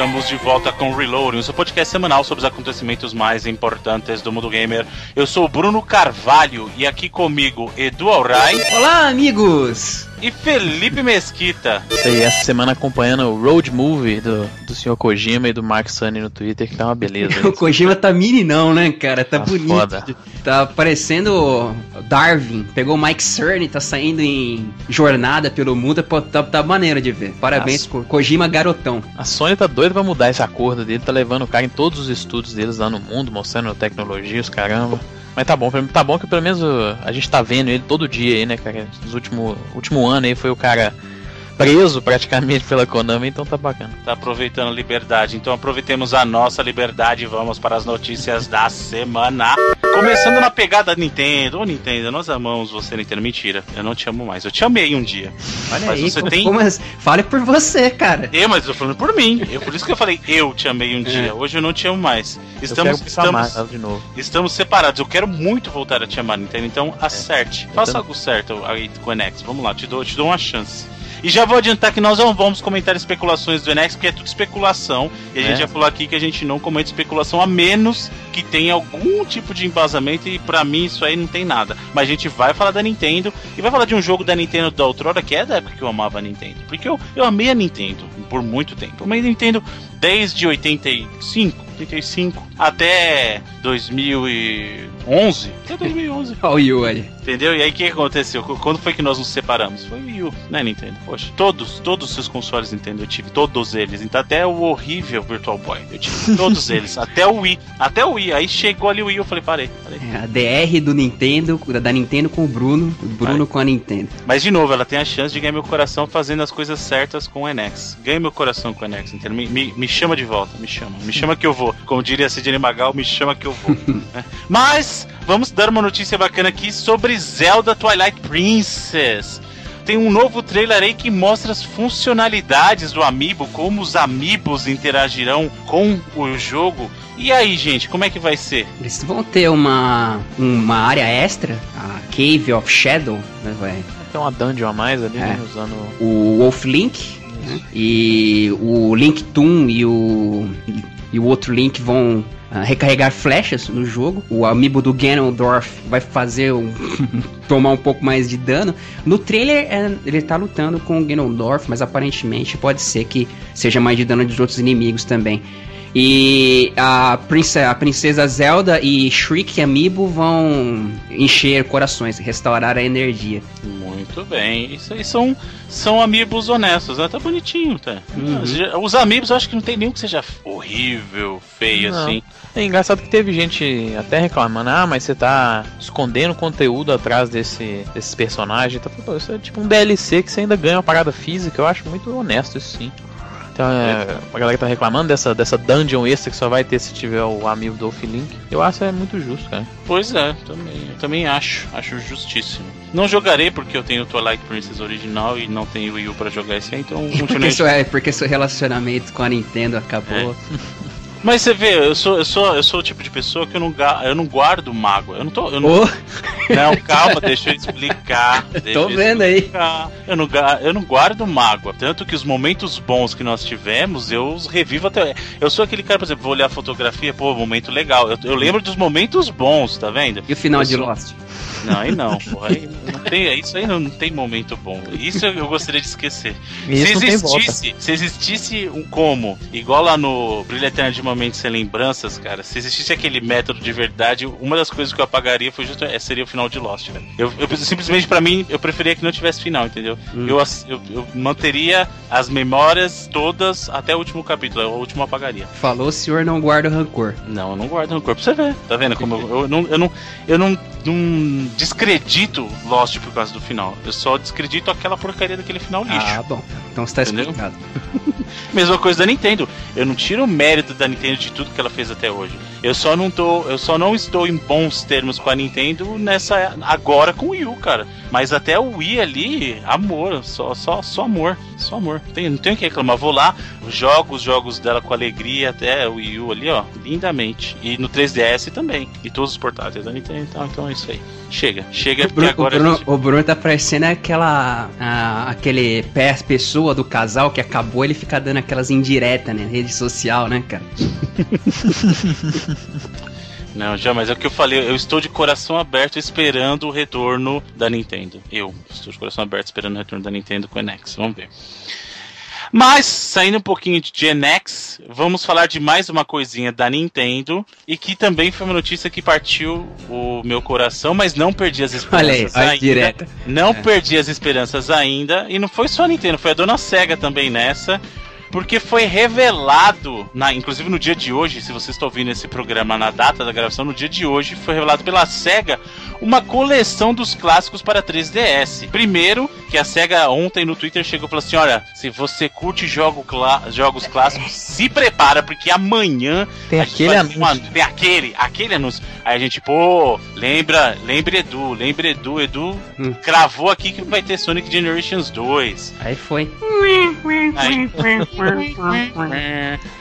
estamos de volta com Reloading, o seu podcast semanal sobre os acontecimentos mais importantes do mundo gamer. Eu sou o Bruno Carvalho e aqui comigo Edu Alray. Olá, amigos! E Felipe Mesquita. Isso aí, essa semana acompanhando o Road Movie do, do Sr. Kojima e do Mark Sunny no Twitter, que tá uma beleza. o Kojima tá mini não, né, cara? Tá, Tá bonito. foda. Tá parecendo Darwin. Pegou o Mike Cerny, tá saindo em jornada pelo mundo. Pô, tá, tá maneiro de ver. Parabéns. Ko- Kojima garotão. A Sony tá doida pra mudar esse acordo dele, tá levando o cara em todos os estudos deles lá no mundo, mostrando tecnologia, os caramba. Mas tá bom, tá bom que pelo menos a gente tá vendo ele todo dia aí, né, cara? Nos último, último ano aí foi o cara preso praticamente pela Konami, então tá bacana. Tá aproveitando a liberdade, então aproveitemos a nossa liberdade e vamos para as notícias da semana. Começando na pegada Nintendo. Ô Nintendo, nós amamos você, Nintendo. Mentira, eu não te amo mais. Eu te amei um dia. Olha Mas aí, você como- tem- como as- Fale por você, cara. Eu, mas eu tô falando por mim. Eu, por isso que eu falei, eu te amei um dia. Hoje eu não te amo mais. Estamos, eu quero pensar mais estamos, ela de novo. estamos separados. Eu quero muito voltar a te amar, Nintendo. Então acerte. Faça também. algo certo aí com o Enex. Vamos lá, te dou, te dou uma chance. E já vou adiantar que nós não vamos comentar especulações do Enex, porque é tudo especulação. E a gente É. já falou aqui que a gente não comenta especulação, a menos que tenha algum tipo de embasamento. E pra mim isso aí não tem nada. Mas a gente vai falar da Nintendo e vai falar de um jogo da Nintendo da outrora, que é da época que eu amava a Nintendo. Porque eu, eu amei a Nintendo por muito tempo. Eu amei a Nintendo desde 85, 85 até 2011. Até 2011. Olha o Yuri. Entendeu? E aí o que aconteceu? Qu- Quando foi que nós nos separamos? Foi o Wii U, né, Nintendo? Poxa, todos, todos os seus consoles Nintendo eu tive, todos eles. Então até o horrível Virtual Boy, eu tive todos eles. Até o Wii, até o Wii. Aí chegou ali o Wii, eu falei, parei, parei. É, a DR do Nintendo, da Nintendo com o Bruno, o Bruno com a Nintendo. Mas de novo, ela tem a chance de ganhar meu coração fazendo as coisas certas com o Enex. Ganhe meu coração com o Enex, Nintendo. Me, me, me chama de volta, me chama. Me chama que eu vou. Como diria Sidney Magal, me chama que eu vou. né? Mas vamos dar uma notícia bacana aqui sobre Zelda Twilight Princess. Tem um novo trailer aí que mostra as funcionalidades do Amiibo, como os Amiibos interagirão com o jogo. E aí, gente, como é que vai ser? Eles vão ter uma, uma área extra, a Cave of Shadow, né, vai? Tem uma dungeon a mais ali, É. né, usando... o Wolf Link né? e o Link Toon e o e o outro Link vão ah, recarregar flechas no jogo. O amiibo do Ganondorf vai fazer um tomar um pouco mais de dano. No trailer é, ele tá lutando com o Ganondorf, mas aparentemente pode ser que seja mais de dano dos outros inimigos também. E a princesa, a princesa Zelda e Shriek Amiibo vão encher corações, restaurar a energia. Muito bem. Isso aí são, são amigos honestos, né? Tá bonitinho, tá? Uhum. Os amigos eu acho que não tem nenhum que seja horrível, feio Não. assim. É engraçado que teve gente até reclamando, ah, mas você tá escondendo conteúdo atrás desse, desses personagens. Tá, Pô, isso é tipo um DLC que você ainda ganha uma parada física, eu acho muito honesto isso sim. Então, é, a galera que tá reclamando dessa, dessa dungeon extra que só vai ter se tiver o amigo do Link, eu acho que é muito justo, cara. Pois é, também, eu também acho, acho justíssimo. Não jogarei porque eu tenho o Twilight Princess original e não tenho Wii U pra jogar esse aí, então Porque seu, é, porque seu relacionamento com a Nintendo acabou. Mas você vê, eu sou, eu sou, eu sou o tipo de pessoa que eu não, eu não guardo mágoa. Eu não tô. Eu não, Ô, não, calma, deixa eu explicar. deixa tô eu vendo aí. explicar. Eu não, eu não guardo mágoa. Tanto que os momentos bons que nós tivemos, eu os revivo até. Eu sou aquele cara, por exemplo, vou olhar a fotografia, pô, momento legal. Eu, eu lembro dos momentos bons, tá vendo? E o final Eu de sou- Lost? Não, aí não, porra. Aí não tem, isso aí não, não tem momento bom. Isso eu gostaria de esquecer. Isso se existisse, se existisse um como, igual lá no Brilho Eterno de Momentos Sem Lembranças, cara, se existisse aquele método de verdade, uma das coisas que eu apagaria foi justo, é, seria o final de Lost, cara. Eu, eu- simplesmente pra mim, eu preferia que não tivesse final, entendeu? Hum. Eu, eu, eu manteria as memórias todas até o último capítulo, o último apagaria. Falou, o senhor não guarda rancor. Não, eu não guardo rancor pra você ver. Tá vendo como eu, eu não, eu não, eu não, não descredito Lost por causa do final. Eu só descredito aquela porcaria daquele final lixo. Ah, bom. Então está explicado. Mesma coisa da Nintendo. Eu não tiro o mérito da Nintendo de tudo que ela fez até hoje. Eu só não tô, eu só não estou em bons termos com a Nintendo nessa agora com o Wii U, cara. Mas até o Wii ali, amor, só só só amor, só amor. Tem, não tenho o que reclamar. Vou lá, jogo os jogos dela com alegria até o Wii U ali, ó, lindamente. E no 3DS também. E todos os portáteis da Nintendo, então, então é isso aí. Chega, chega O Bruno, o agora a Bruno, gente- o Bruno tá parecendo aquela. a- aquele pé pessoa do casal que acabou, ele fica dando aquelas indiretas, né? Rede social, né, cara? Não, já, mas é o que eu falei, eu estou de coração aberto esperando o retorno da Nintendo. Eu estou de coração aberto esperando o retorno da Nintendo com o NX, vamos ver. Mas, saindo um pouquinho de Gen X, vamos falar de mais uma coisinha da Nintendo e que também foi uma notícia que partiu o meu coração, mas não perdi as Olha aí, esperanças olha ainda. direta. Não perdi as esperanças ainda. E não foi só a Nintendo, foi a dona Sega também nessa. Porque foi revelado, na, inclusive no dia de hoje, se você está ouvindo esse programa na data da gravação, no dia de hoje, foi revelado pela SEGA uma coleção dos clássicos para 3DS. Primeiro, que a SEGA ontem no Twitter chegou e falou assim: olha, se você curte jogo jogos clássicos, se prepara, porque amanhã Tem aquele anúncio. anu- Tem aquele, aquele anúncio. Aí a gente, pô, lembra, lembra Edu, lembra Edu, Edu Hum. cravou aqui que vai ter Sonic Generations 2. Aí foi. Aí,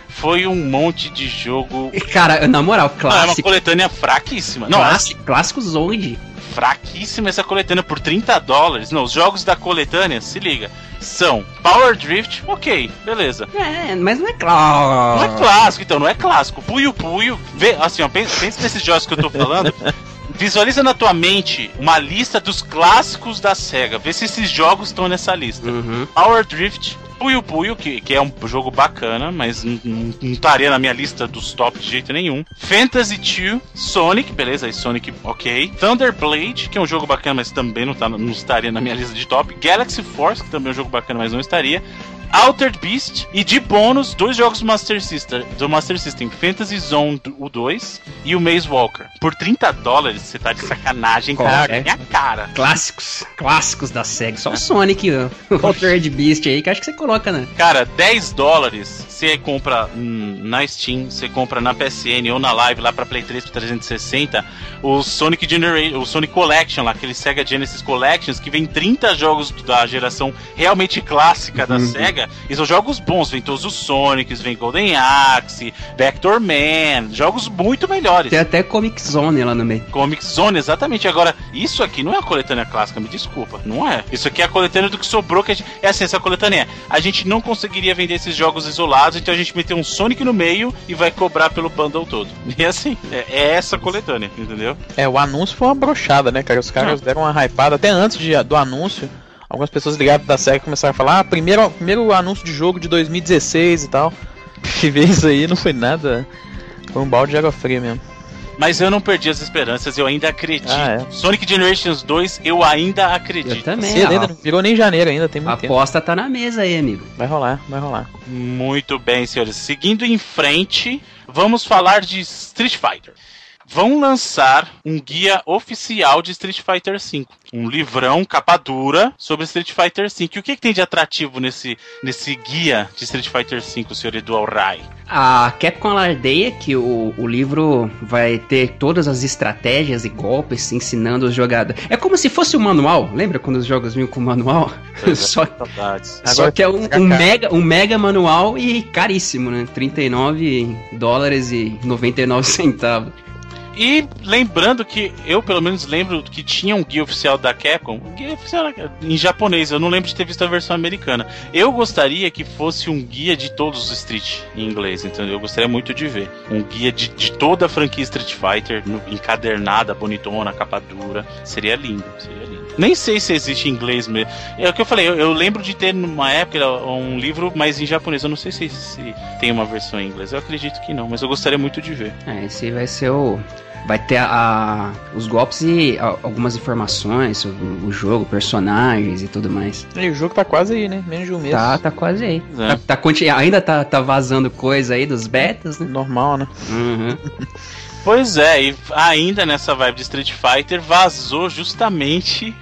foi um monte de jogo. Cara, na moral, Não, é uma clássico. coletânea fraquíssima. Não, assim, clássico clássicos onde? fraquíssima essa coletânea por 30 dólares. Não, os jogos da coletânea, se liga, são Power Drift, ok, beleza. É, mas não é Não clássico. é clássico, então, não é clássico. Puyo Puyo, vê, assim, ó, pensa, pensa nesses jogos que eu tô falando. Visualiza na tua mente uma lista dos clássicos da SEGA. Vê se esses jogos estão nessa lista. Uhum. Power Drift, Puyo Puyo, que, que é um jogo bacana, mas não- estaria na minha lista dos top de jeito nenhum. Fantasy 2, Sonic, beleza, aí Sonic, ok. Thunder Blade, que é um jogo bacana, mas também não, tá, não estaria na minha lista de top. Galaxy Force, que também é um jogo bacana, mas não estaria. Altered Beast e de bônus, dois jogos do Master System, do Master System Fantasy Zone o 2 e o Maze Walker. Por 30 dólares, você tá de sacanagem, cara. É? Minha cara. Clássicos. Clássicos da SEGA. Só o Sonic, o o Altered Beast aí, que acho que você coloca, né? Cara, 10 dólares você compra na Steam, você compra na PSN ou na Live lá pra Play 3 pro 360 o Sonic Generation, o Sonic Collection lá, aquele Sega Genesis Collections que vem 30 jogos da geração realmente clássica da Uhum. Sega e são jogos bons, vem todos os Sonics, vem Golden Axe, Vector Man, jogos muito melhores. Tem até Comic Zone lá no meio. Comic Zone, exatamente. Agora, isso aqui não é a coletânea clássica, me desculpa. Não é. Isso aqui é a coletânea do que sobrou. Que a gente... É assim, essa coletânea. A gente não conseguiria vender esses jogos isolados, então a gente meteu um Sonic no meio e vai cobrar pelo bundle todo. E assim, é, é essa coletânea, entendeu? É, o anúncio foi uma brochada, né, cara? Os caras deram uma hypada até antes de- do anúncio. Algumas pessoas ligadas da SEGA começaram a falar, ah, primeiro, primeiro anúncio de jogo de 2016 e tal. E ver isso aí não foi nada. Foi um balde de água fria mesmo. Mas eu não perdi as esperanças, eu ainda acredito. Ah, Sonic Generations 2, eu ainda Eu acredito. também. Cedo ainda, a, não virou nem janeiro ainda, tem a muito tempo. aposta tá na mesa aí, amigo. Vai rolar, vai rolar. Muito bem, senhores. Seguindo em frente, vamos falar de Street Fighter. Vão lançar um guia oficial de Street Fighter V. Um livrão, capa dura, sobre Street Fighter V. E o que, que tem de atrativo nesse, nesse guia de Street Fighter V, senhor Edu Alray? A Capcom alardeia que o, o livro vai ter todas as estratégias e golpes ensinando os jogadores. É como se fosse um manual. Lembra quando os jogos vinham com manual? só, Saudades. só Agora que é um, um mega, um mega manual e caríssimo, né? 39 dólares e 99 centavos. E lembrando que eu pelo menos lembro que tinha um guia oficial da Capcom, guia oficial em japonês, eu não lembro de ter visto a versão americana. Eu gostaria que fosse um guia de todos os Street em inglês, entendeu? Eu gostaria muito de ver. Um guia de, de toda a franquia Street Fighter, encadernada, bonitona, capa dura. Seria lindo, seria lindo. Nem sei se existe em inglês mesmo. É o que eu falei, eu, eu lembro de ter numa época um livro, mas em japonês. Eu não sei se, se tem uma versão em inglês. Eu acredito que não, mas eu gostaria muito de ver. É, esse vai ser o. Vai ter a, a- os golpes e a- algumas informações sobre o jogo, personagens e tudo mais. E o jogo tá quase aí, né? Menos de um mês. Tá, tá quase aí. É. Tá, tá ainda tá, tá vazando coisa aí dos betas, né? Normal, né? Uhum. Pois é, e ainda nessa vibe de Street Fighter vazou justamente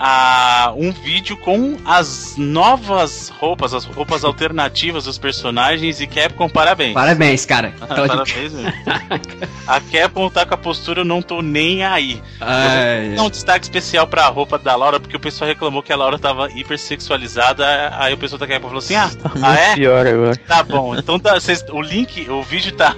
a, um vídeo com as novas roupas, as roupas alternativas dos personagens e Capcom, parabéns. Parabéns, cara. parabéns mesmo. a Capcom tá com a postura, eu não tô nem aí. Ai, eu um destaque especial pra roupa da Laura, porque o pessoal reclamou que a Laura tava hipersexualizada, aí o pessoal da Capcom falou assim, ah, Tá ah é? pior agora. Tá bom, então tá, cês- o link, o vídeo tá.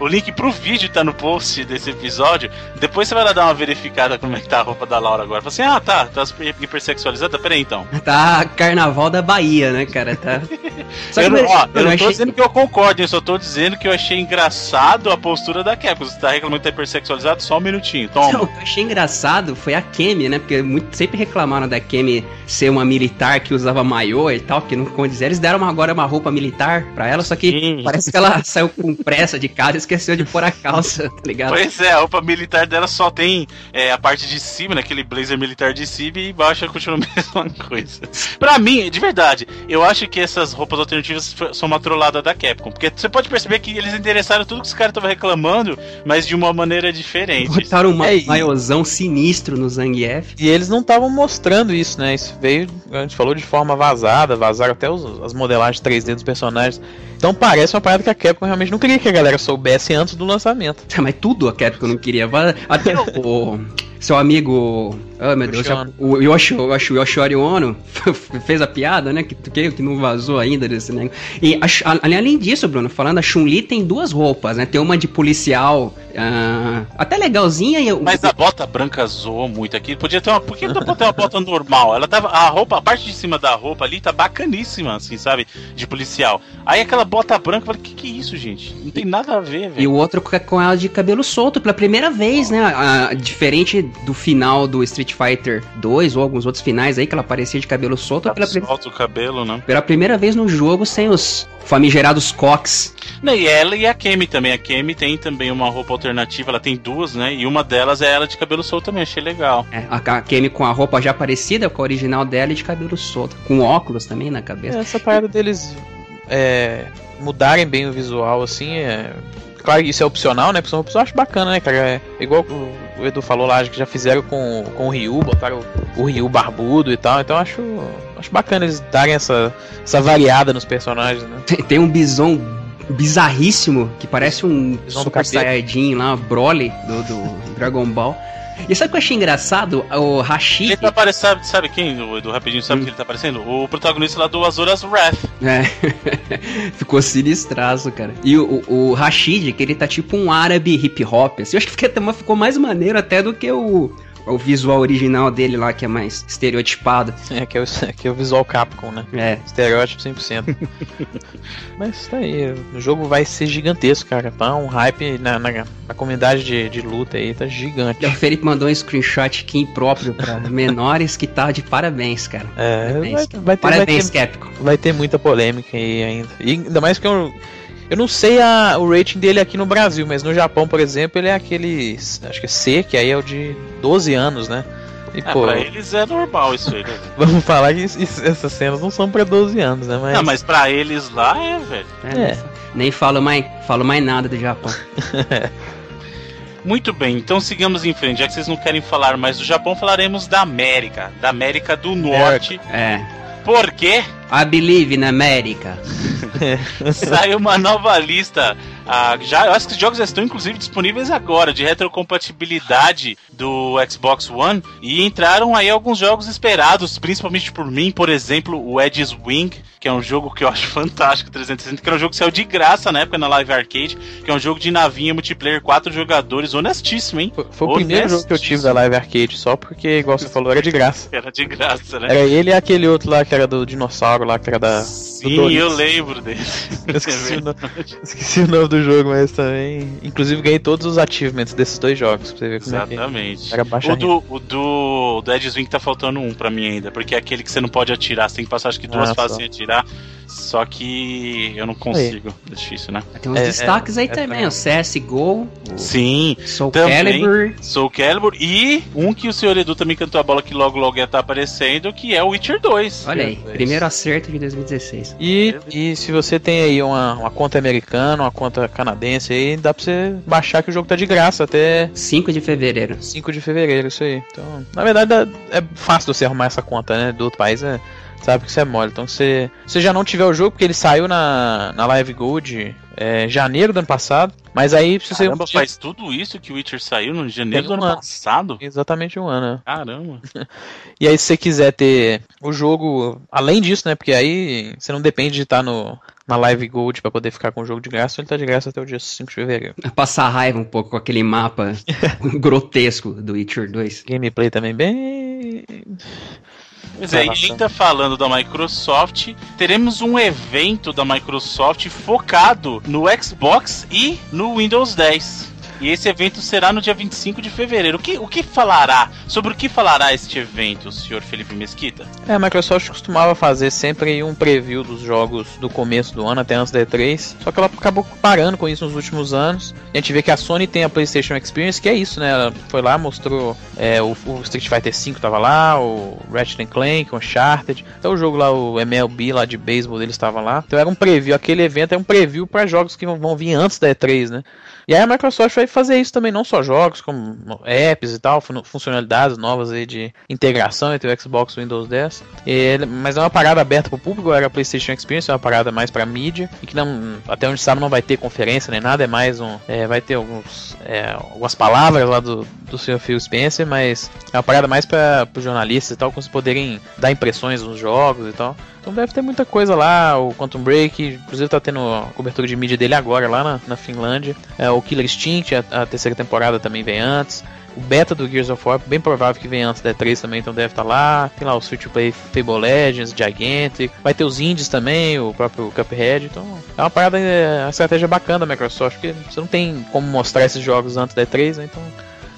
O link pro vídeo tá no post desse episódio. Depois você vai lá dar uma verificada como é que tá a roupa da Laura agora. Fala assim, ah tá, tá hipersexualizada? Peraí então. Tá carnaval da Bahia, né, cara? Tá. Só que eu não, ó, eu não achei- tô dizendo que eu concordo, eu só tô dizendo que eu achei engraçado a postura da Capcom. Você tá reclamando que tá hipersexualizado? Só um minutinho, Não, toma. o que eu achei engraçado foi a Kemi, né? Porque muito, sempre reclamaram da Kemi ser uma militar que usava maiô e tal, que não condiz. Eles deram uma- agora uma roupa militar pra ela, só que Sim. parece que ela saiu com pressa de casa e esqueceu de pôr a calça, tá ligado? Pois é, a roupa militar dela só tem é, a parte de cima, né, aquele blazer militar de cima e embaixo continua a mesma coisa. Pra mim, de verdade, eu acho que essas roupas alternativas são uma trollada da Capcom. Porque você pode perceber que eles endereçaram tudo que os caras estavam reclamando, mas de uma maneira diferente. Botaram um É, e- maiôzão sinistro no Zangief. E eles não estavam mostrando isso, né? Isso veio, a gente falou de forma vazada, vazaram até os- as modelagens 3D dos personagens. Então parece uma parada que a Capcom realmente não queria que a galera soubesse antes do lançamento. Mas tudo a Capcom não queria. Até o, seu amigo. Oh, meu Deus. Yoshi. O Yoshi, eu acho, o Yoshori Ono fez a piada, né? Que, que, que não vazou ainda desse negócio. E a a- além disso, Bruno, falando, a Chun-Li tem duas roupas, né? Tem uma de policial, ah, até legalzinha. E, o- Mas a bota branca zoou muito aqui. Podia ter uma. Por que não pode ter uma bota normal? Ela tava. A roupa, a parte de cima da roupa ali tá bacaníssima, assim, sabe? De policial. Aí aquela bota branca, eu falei, que que é isso, gente? Não tem nada a ver, E velho. o outro com com ela de cabelo solto pela primeira vez, né? Ah, diferente do final do Street Fighter 2 ou alguns outros finais aí que ela aparecia de cabelo solto. Pela, pri- Solta o cabelo, né? pela primeira vez no jogo sem os famigerados cox. Não, e ela e a Kemi também. A Kemi tem também uma roupa alternativa, ela tem duas, né? E uma delas é ela de cabelo solto também, achei legal. É, a a Kemi com a roupa já parecida com a original dela e de cabelo solto. Com óculos também na cabeça. Essa parada deles é, mudarem bem o visual, assim, é. Claro que isso é opcional, né? Opções eu acho bacana, né, cara? É igual o Edu falou lá, que já fizeram com, com o Ryu, botaram o, o Ryu barbudo e tal. Então acho, acho bacana eles darem essa, essa variada nos personagens, né? Tem, tem um bison bizarríssimo que parece um Bison Super. Saiyajin lá, Broly do, do Dragon Ball. E sabe o que eu achei engraçado? O Rashid. Ele tá parecendo, sabe, quem, o Edu, rapidinho, sabe Hum. que ele tá parecendo? O protagonista lá do Azuras Wrath. É. ficou sinistraço, cara. E o, o, o Rashid, que ele tá tipo um árabe hip hop. Assim, eu acho que até- ficou mais maneiro até do que o, o visual original dele lá, que é mais estereotipado. É, que é o, que é o visual Capcom, né? É. Estereótipo 100%. Mas tá aí, o jogo vai ser gigantesco, cara. Tá um hype na, na, na comunidade de, de luta aí, tá gigante. O Felipe mandou um screenshot aqui impróprio pra menores que tá de parabéns, cara. É, Parabéns, vai, vai ter, vai, Parabéns, ter, Capcom. vai ter muita polêmica aí ainda. E ainda mais que eu, eu não sei a, o rating dele aqui no Brasil, mas no Japão, por exemplo, ele é aquele. Acho que é C, que aí é o de 12 anos, né? E, É, pô, pra eles é normal isso aí, né? vamos falar que isso- isso- essas cenas não são pra 12 anos, né? Mas, Não, mas pra eles lá é, velho. É, É. Nem falo mais, falo mais nada do Japão. Muito bem, então sigamos em frente. Já que vocês não querem falar mais do Japão, falaremos da América. Da América do Norte. É. Por quê? I believe in America. Saiu uma nova lista. Ah, já, eu acho que os jogos já estão inclusive disponíveis agora de retrocompatibilidade do Xbox One e entraram aí alguns jogos esperados, principalmente por mim, por exemplo, o Edge's Wing, que é um jogo que eu acho fantástico, 360, que era um jogo que saiu de graça na época na Live Arcade, que é um jogo de navinha multiplayer, quatro jogadores, honestíssimo, hein? Foi, foi o primeiro jogo que eu tive da Live Arcade, só porque, igual você falou, era de graça. Era de graça, né? Era ele e aquele outro lá que era do dinossauro lá, que era da. Sim, eu lembro dele. Eu esqueci, o nome, esqueci o nome do jogo, mas também. Inclusive ganhei todos os achievements desses dois jogos, pra você ver como é que Exatamente. era baixa O do, o do, do Swing tá faltando um pra mim ainda, porque é aquele que você não pode atirar, você tem que passar acho que duas Ah, fases só. sem atirar. Só que eu não consigo. É difícil, né? Tem uns É, destaques aí é também, o CSGO, Sim, Soul também. Calibur. Soul Calibur e um que o senhor Edu também cantou a bola que logo logo ia estar aparecendo, que é o Witcher 2. Olha aí, Deus. primeiro acerto de 2016. E, e se você tem aí uma, uma conta americana, uma conta canadense aí, dá pra você baixar que o jogo tá de graça até 5 de fevereiro. 5 de fevereiro, isso aí. Então, na verdade, dá- é fácil você arrumar essa conta, né? Do outro país, é, sabe que você é mole. Então, se você já não tiver o jogo, porque ele saiu na, na Live Gold é, em janeiro do ano passado, mas aí se você. Caramba, faz tudo isso que o Witcher saiu no janeiro do um ano ano. passado? Exatamente um ano, né? Caramba. E aí, se você quiser ter o jogo, além disso, né? Porque aí você não depende de estar no, na Live Gold pra poder ficar com o jogo de graça, ele tá de graça até o dia 5 de fevereiro. Passar raiva um pouco com aquele mapa grotesco do Witcher 2. Gameplay também bem. Pois é, e ainda falando da Microsoft, teremos um evento da Microsoft focado no Xbox e no Windows 10. E esse evento será no dia 25 de fevereiro. O que, o que falará? Sobre o que falará este evento, senhor Felipe Mesquita? É, a Microsoft costumava fazer sempre um preview dos jogos do começo do ano até antes da E3, só que ela acabou parando com isso nos últimos anos. A gente vê que a Sony tem a PlayStation Experience, que é isso, né? Ela foi lá, mostrou é, o, o Street Fighter V tava lá, o Ratchet Clank, o Uncharted, até o jogo lá, o MLB lá de beisebol deles estava lá. Então era um preview, aquele evento é um preview para jogos que vão vir antes da E3, né? E aí a Microsoft vai fazer isso também, não só jogos, como apps e tal, fun- funcionalidades novas aí de integração entre o Xbox e o Windows 10. E, mas é uma parada aberta para o público, era a PlayStation Experience, é uma parada mais para mídia, e que não, até onde sabe não vai ter conferência nem nada, é mais um. é, vai ter alguns, é, algumas palavras lá do, do Sr. Phil Spencer, mas é uma parada mais para os jornalistas e tal, como se poderem dar impressões nos jogos e tal. Então deve ter muita coisa lá, o Quantum Break, inclusive tá tendo a cobertura de mídia dele agora lá na, na Finlândia. É, o Killer Instinct, a, a terceira temporada também vem antes. O beta do Gears of War, bem provável que venha antes da E3 também, então deve estar lá. Tem lá o Free to Play Fable Legends, Gigantic. Vai ter os indies também, o próprio Cuphead. Então é uma parada, é uma estratégia bacana da Microsoft, porque você não tem como mostrar esses jogos antes da E3, né? Então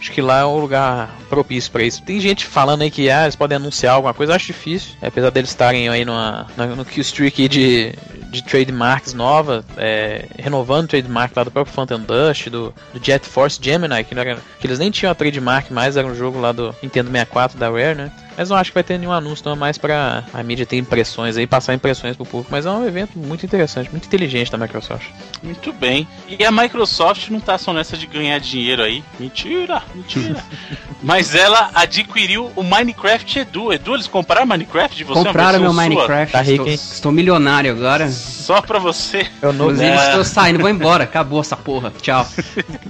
Acho que lá é um lugar propício pra isso. Tem gente falando aí que ah, eles podem anunciar alguma coisa, acho difícil. Apesar deles estarem aí numa, na- no Q-Streak de, de trademarks nova, é, renovando o trademark lá do próprio Phantom Dust, do, do Jet Force Gemini, que, era, que eles nem tinham a trademark mais, era um jogo lá do Nintendo 64 da Rare, né? Mas não acho que vai ter nenhum anúncio, não é mais pra a mídia ter impressões aí, passar impressões pro público. Mas é um evento muito interessante, muito inteligente da Microsoft. Muito bem. E a Microsoft não tá só nessa de ganhar dinheiro aí. Mentira, mentira. Mas ela adquiriu o Minecraft Edu. Edu, eles compraram Minecraft de você? Compraram meu sua? Minecraft, Tá rico, estou, estou milionário agora. Só pra você. É o novo. Inclusive, É. estou saindo, vou embora. Acabou essa porra. Tchau.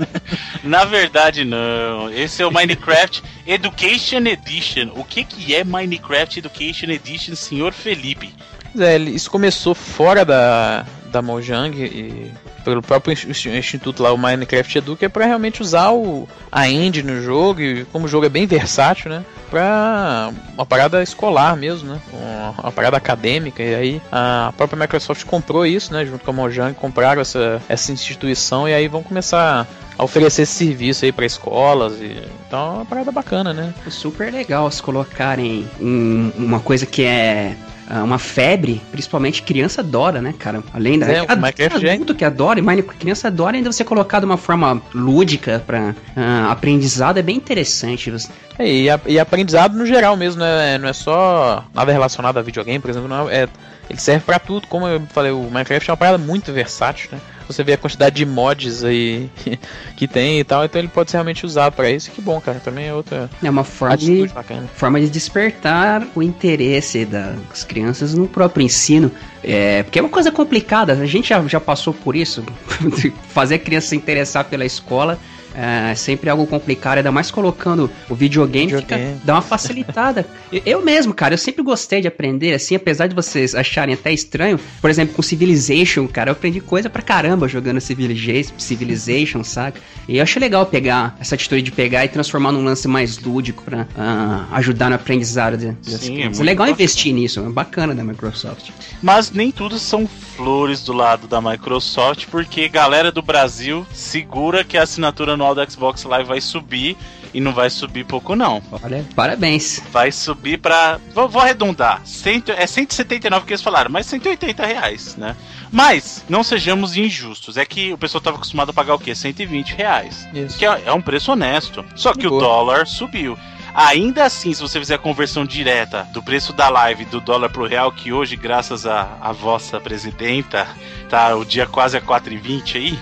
Na verdade, não. Esse é o Minecraft Education Edition. O que, que é Minecraft Education Edition, senhor Felipe? É, isso começou fora da, da Mojang e pelo próprio ins- instituto lá, o Minecraft Edu, que é pra realmente usar o, a engine no jogo, e como o jogo é bem versátil, né? Pra uma parada escolar mesmo, né? Uma, uma parada acadêmica. E aí a própria Microsoft comprou isso, né? Junto com a Mojang, compraram essa, essa instituição e aí vão começar a oferecer esse serviço aí pra escolas. E, então é uma parada bacana, né? Super legal se colocarem um- uma coisa que é uma febre, principalmente criança adora, né, cara? Além da É, ad- Minecraft já- adulto que adora, e Mine- criança adora, ainda você colocar de uma forma lúdica para aprendizado é bem interessante. Você- É, e, a- e aprendizado no geral mesmo, né? Não é só nada relacionado a videogame, por exemplo, não é, é- ele serve pra tudo. Como eu falei, o Minecraft é uma parada muito versátil, né? Você vê a quantidade de mods aí que tem e tal, então ele pode ser realmente usado pra isso. Que bom, cara. Também é outra É uma forma de, bacana. forma de despertar o interesse das crianças no próprio ensino. É, porque é uma coisa complicada, a gente já, já passou por isso. Fazer a criança se interessar pela escola é sempre algo complicado, ainda mais colocando o videogame, fica- Videogame. dá uma facilitada. Eu- mesmo, cara, eu sempre gostei de aprender, assim, apesar de vocês acharem até estranho. Por exemplo, com Civilization, cara, eu aprendi coisa pra caramba jogando Civilization, Civilization saca? E eu acho legal pegar essa atitude de pegar e transformar num lance mais lúdico pra ah, ajudar no aprendizado de- das Sim, é crianças. É muito legal bacana. investir nisso, é bacana da Microsoft. Mas nem tudo são flores do lado da Microsoft, porque galera do Brasil segura que a assinatura anual do Xbox Live vai subir E não vai subir pouco, não. Olha, parabéns. Vai subir pra. Vou, vou arredondar. Cento, é 179 que eles falaram, mas 180 reais, né? Mas, não sejamos injustos. É que o pessoal estava acostumado a pagar o quê? 120 reais. Isso. Que é, é um preço honesto. Só que o Boa. dólar subiu. Ainda assim, se você fizer a conversão direta do preço da live do dólar pro real, que hoje, graças à à vossa presidenta, tá o dia quase a 4,20 aí,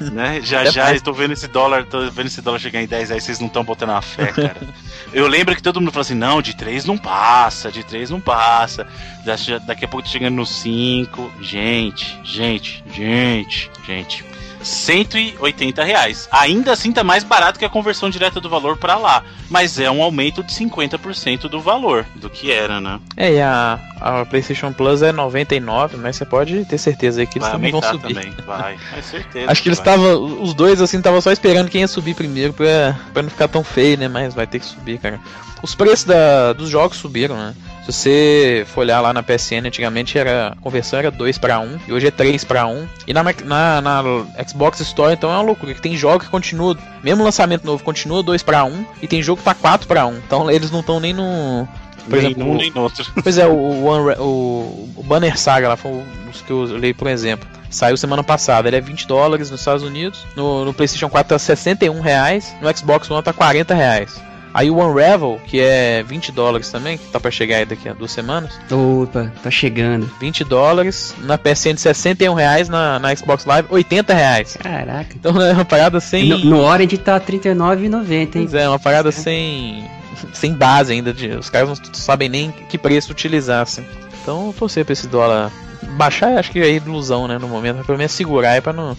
né? Já Até já mais. estou vendo esse dólar, tô vendo esse dólar chegar em 10 aí, vocês não estão botando uma fé, cara. Eu lembro que todo mundo falou assim: não, de 3 não passa, de 3 não passa. Da- Daqui a pouco tá chegando no 5. Gente, gente, gente, gente. 180 reais. Ainda assim tá mais barato que a conversão direta do valor pra lá. Mas é um aumento de 50% do valor do que era, né? É, e a, a PlayStation Plus é 99, mas você pode ter certeza aí que eles Vai também vão subir. também. Vai, com certeza. Acho que eles vai. estavam. Os dois, assim, estavam só esperando quem ia subir primeiro pra, pra não ficar tão feio, né? Mas vai ter que subir, cara. Os preços da, dos jogos subiram, né? Se você for olhar lá na PSN, antigamente era, a conversão era 2 para 1 e hoje é 3 para 1. E na, na, na Xbox Store, então é uma loucura, que tem jogo que continua, mesmo lançamento novo, continua 2 para 1 e tem jogo que tá 4 para 1. Então eles não estão nem no. Por exemplo, num o- nem outro. Pois é, o, o, o- o Banner Saga lá foi um dos que eu leio por exemplo. Saiu semana passada, ele é 20 dólares nos Estados Unidos, no, no PlayStation 4 tá 61 reais, no Xbox One tá 40 reais. Aí o Unravel, que é 20 dólares também, que tá pra chegar aí daqui a duas semanas, Opa, tá chegando. 20 dólares, na PSN 61 reais, na, na Xbox Live 80 reais. Caraca. Então é uma parada sem. No, no Orange tá R$39,90, hein? Pois é, uma parada sem. sem base ainda. De, os caras não sabem nem que preço utilizar, assim. Então, eu torcer pra esse dólar baixar, acho que é ilusão, né, no momento. Pelo menos segurar aí pra não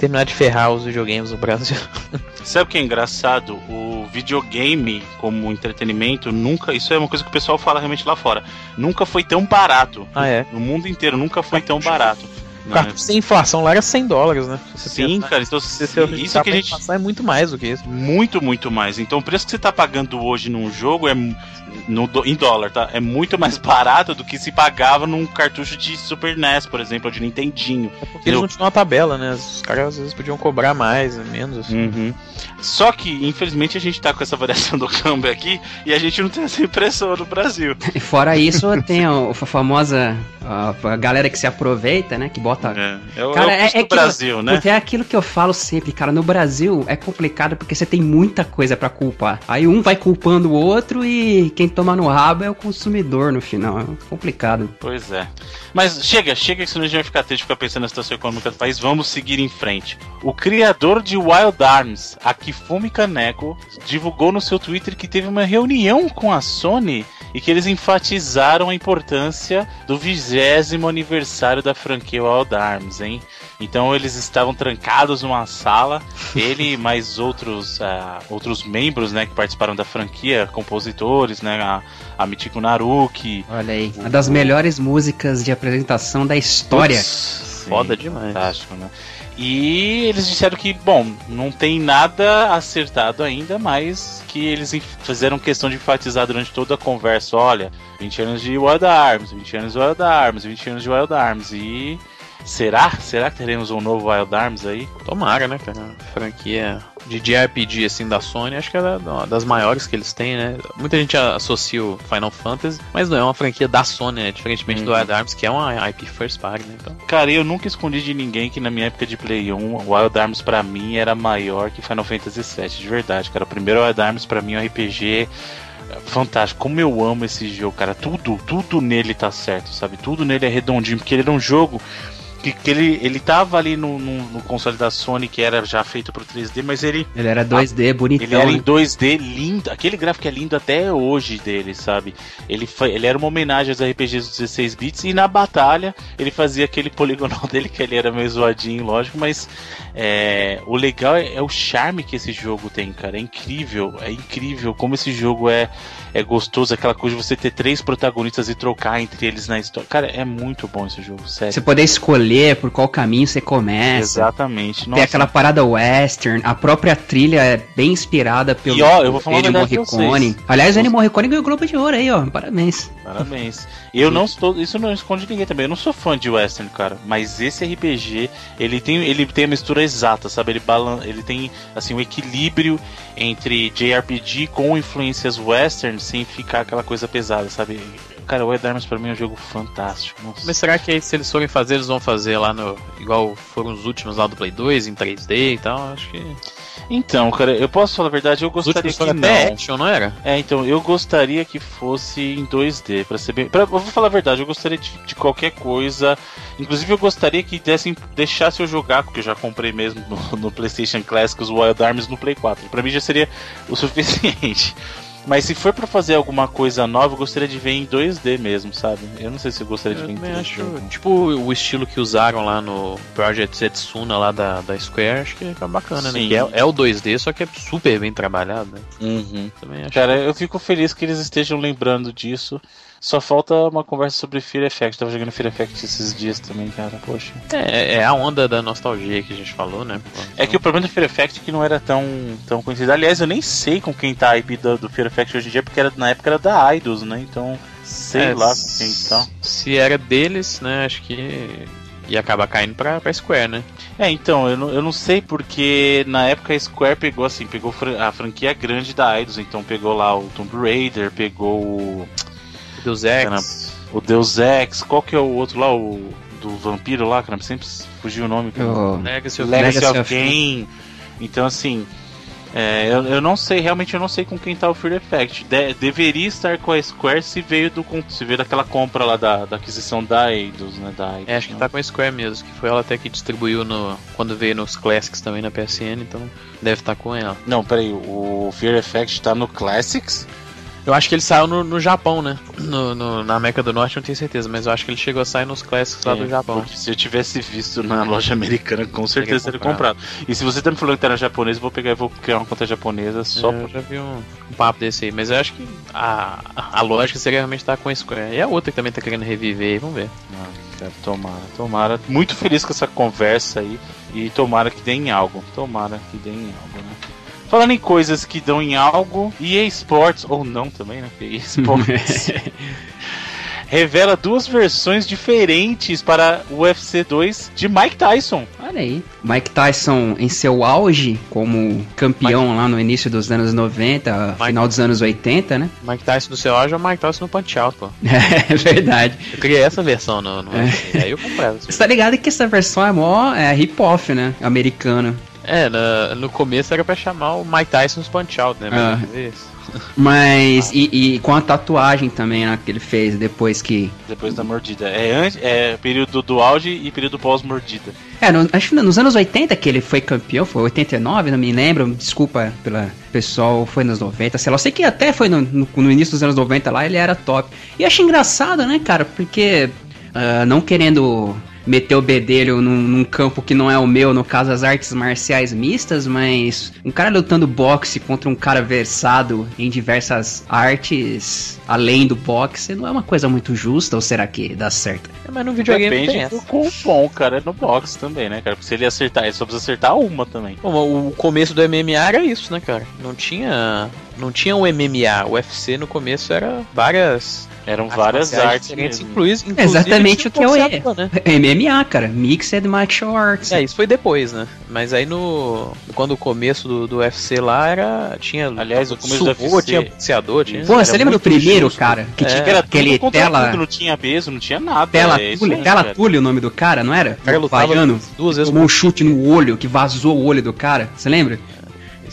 terminar de ferrar os videogames no Brasil. Sabe o que é engraçado? O videogame como entretenimento nunca. Isso é uma coisa que o pessoal fala realmente lá fora. Nunca foi tão barato. Ah, é? No mundo inteiro nunca foi tão barato. O né? cartucho sem inflação lá era 100 dólares, né? Se Sim, pensar- cara. Então, se você isso que a gente. inflação é muito mais do que isso. Muito, muito mais. Então o preço que você tá pagando hoje num jogo é no, do- em dólar, tá? É muito mais barato do que se pagava num cartucho de Super NES, por exemplo, ou de Nintendinho. É porque eles não tinham uma tabela, né? Os caras às vezes podiam cobrar mais, menos. assim. Uhum. Só que, infelizmente, a gente tá com essa variação do câmbio aqui e a gente não tem essa impressão no Brasil. E fora isso, tem a, a famosa a, a galera que se aproveita, né? Que bota. É, é, o- Cara, é o custo é- é do que- Brasil, né? Porque é aquilo que eu falo sempre, cara. No Brasil é complicado porque você tem muita coisa pra culpar. Aí um vai culpando o outro e quem toma no rabo é o consumidor no final. É complicado. Pois é. Mas chega, chega que senão a gente vai ficar triste ficar pensando na situação econômica do país. Vamos seguir em frente. O criador de Wild Arms, a Kifumi Kaneko, divulgou no seu Twitter que teve uma reunião com a Sony e que eles enfatizaram a importância do vigésimo aniversário da franquia Wild Arms, hein? Então eles estavam trancados numa sala, ele e mais outros, ah, outros membros, né, que participaram da franquia, compositores, né, a, a Michiko Naruki, Olha aí. Uma das melhores músicas de apresentação da história. Putz, Foda sim, demais. Fantástico, né? E eles disseram que, bom, não tem nada acertado ainda, mas que eles fizeram questão de enfatizar durante toda a conversa, olha, 20 anos de Wild Arms, 20 anos de Wild Arms, 20 anos de Wild Arms. E será? Será que teremos um novo Wild Arms aí? Tomara, né, cara? Franquia de JRPG, assim, da Sony, acho que é da- da- das maiores que eles têm, né? Muita gente associa o Final Fantasy, mas não é uma franquia da Sony, né? Diferentemente do Uhum. Wild Arms, que é uma IP first party, né? Então, Cara, eu nunca escondi de ninguém que na minha época de Play 1, Wild Arms pra mim era maior que Final Fantasy VII, de verdade, cara. O primeiro Wild Arms pra mim é um RPG fantástico. Como eu amo esse jogo, cara. Tudo, tudo nele tá certo, sabe? Tudo nele é redondinho, porque ele era um jogo que, que ele, ele tava ali no, no, no console da Sony, que era já feito pro 3D, mas ele Ele era 2D, bonitão. ele era em né? 2D lindo. Aquele gráfico é lindo até hoje dele, sabe? Ele, foi, ele era uma homenagem aos RPGs dos 16 bits e na batalha ele fazia aquele poligonal dele que ele era meio zoadinho, lógico, mas é, o legal é, é o charme que esse jogo tem, cara. É incrível, é incrível como esse jogo é, é gostoso, aquela coisa de você ter três protagonistas e trocar entre eles na história. Cara, é muito bom esse jogo, sério. Você poder escolher escolher por qual caminho você começa. Exatamente. Tem aquela parada western, a própria trilha é bem inspirada pelo E, ó, eu vou falar Ennio Morricone. Aliás, o Ennio Morricone ganhou o Globo de Ouro aí, ó. Parabéns. Parabéns. Eu não estou. Isso não esconde ninguém também. Eu não sou fã de western, cara. Mas esse RPG, ele tem, ele tem a mistura exata, sabe? Ele, balan ele tem assim um equilíbrio entre JRPG com influências western sem ficar aquela coisa pesada, sabe? Cara, o Wild Arms pra mim é um jogo fantástico. Nossa. Mas será que aí, se eles forem fazer, eles vão fazer lá no. igual foram os últimos lá do Play 2, em 3D e tal? Acho que. Então, cara, eu posso falar a verdade, eu Os gostaria que não. até action, não era? É, então, eu gostaria que fosse em 2D, pra ser bem. Pra, eu vou falar a verdade, eu gostaria de, de qualquer coisa. Inclusive, eu gostaria que dessem, deixasse eu jogar, porque eu já comprei mesmo no, no PlayStation Classic os Wild Arms no Play 4. Pra mim já seria o suficiente. Mas se for pra fazer alguma coisa nova, eu gostaria de ver em 2D mesmo, sabe? Eu não sei se eu gostaria de ver em também 3D. acho. Tipo o estilo que usaram lá no Project Setsuna lá da, da Square, acho que é bacana, né? Sim. Que é, é o 2D, só que é super bem trabalhado, né? Uhum. Também acho. Cara, eu fico feliz que eles estejam lembrando disso. Só falta uma conversa sobre Fear Effect. Tava jogando Fear Effect esses dias também, cara. Poxa. É, é a onda da nostalgia que a gente falou, né? É que o problema do Fear Effect é que não era tão, tão conhecido. Aliás, eu nem sei com quem tá a IP do, do Fear Effect hoje em dia, porque era, na época era da Idols, né? Então, sei É, lá com quem tá. Se era deles, né? Acho que ia acabar caindo pra, pra Square, né? É, então, eu não, eu não sei porque na época a Square pegou assim, pegou a franquia grande da Idols, então pegou lá o Tomb Raider, pegou o, Deus Caramba. Ex. o Deus Ex, qual que é o outro lá, o do vampiro lá, cara, sempre fugiu o nome. cara. O- Legacy of Legacy, of of Kain. Então, assim, é, eu, eu não sei, realmente eu não sei com quem tá o Fear Effect. De- deveria estar com a Square se veio, do, se veio daquela compra lá da, da aquisição da Eidos, né? Da Eidos, É, acho que né? tá com a Square mesmo, que foi ela até que distribuiu no, quando veio nos Classics também na PSN, então deve estar com ela. Não, peraí, o Fear Effect tá no Classics? Eu acho que ele saiu no, no Japão, né? No, no- na América do Norte, não tenho certeza, mas eu acho que ele chegou a sair nos Classics lá É, do Japão. Se eu tivesse visto na loja americana, com certeza teria comprado. E se você tá me falando que tá na japonesa, eu vou pegar e vou criar uma conta japonesa só eu já vi um, um papo desse aí, mas eu acho que a, a lógica seria realmente estar com a Square. E a outra que também tá querendo reviver aí, vamos ver. Ah, cara, tomara, tomara. Muito feliz com essa conversa aí. E tomara que dê em algo. Tomara que dê em algo, né? Falando em coisas que dão em algo, EA Sports, ou não também, né? EA Sports revela duas versões diferentes para o UFC 2 de Mike Tyson. Olha aí. Mike Tyson em seu auge como campeão lá no início dos anos 90, Mike- final dos anos 80, né? Mike Tyson do seu auge é o Mike Tyson no Punch Out, pô. É verdade. Eu criei essa versão no, no UFC, aí eu comprei essa. Você tá ligado que essa versão é mó é, hip-hop, né? Americana. É, na- no começo era pra chamar o Mike Tyson's Punch Out, né? Ah. Mas isso. Mas, e, e com a tatuagem também, né, que ele fez depois que... Depois da mordida. É, antes, é período do auge e período pós-mordida. É, no- acho que nos anos 80 que ele foi campeão, foi 89, não me lembro, desculpa pela pessoal, foi nos 90, sei lá, eu sei que até foi no, no- no início dos anos 90 lá, ele era top. E acho engraçado, né, cara, porque ah, não querendo meter o bedelho num, num campo que não é o meu, no caso as artes marciais mistas, mas um cara lutando boxe contra um cara versado em diversas artes além do boxe não é uma coisa muito justa, ou será que dá certo? É, mas no videogame Depende tem essa. bom cara é no boxe também, né, cara? Porque se ele acertar, ele só precisa acertar uma também. Bom, o começo do MMA era isso, né, cara? Não tinha. Não tinha um MMA. O UFC no começo era várias. Eram várias artes inclusive Exatamente o que é o né? MMA, cara, Mixed Martial Arts. É, isso foi depois, né? Mas aí no. Quando o começo do, do UFC lá era. Tinha. Aliás, o começo do UFC tinha boxeador, tinha. Pô, você lembra do primeiro, justo. cara? Que É. tinha Que era aquele tela. tudo, não tinha peso, não tinha nada. Tela é tela. Tully o nome do cara, não era? O cara lutava Baiano. duas vezes Tomou um chute no olho que vazou o olho do cara. Você lembra?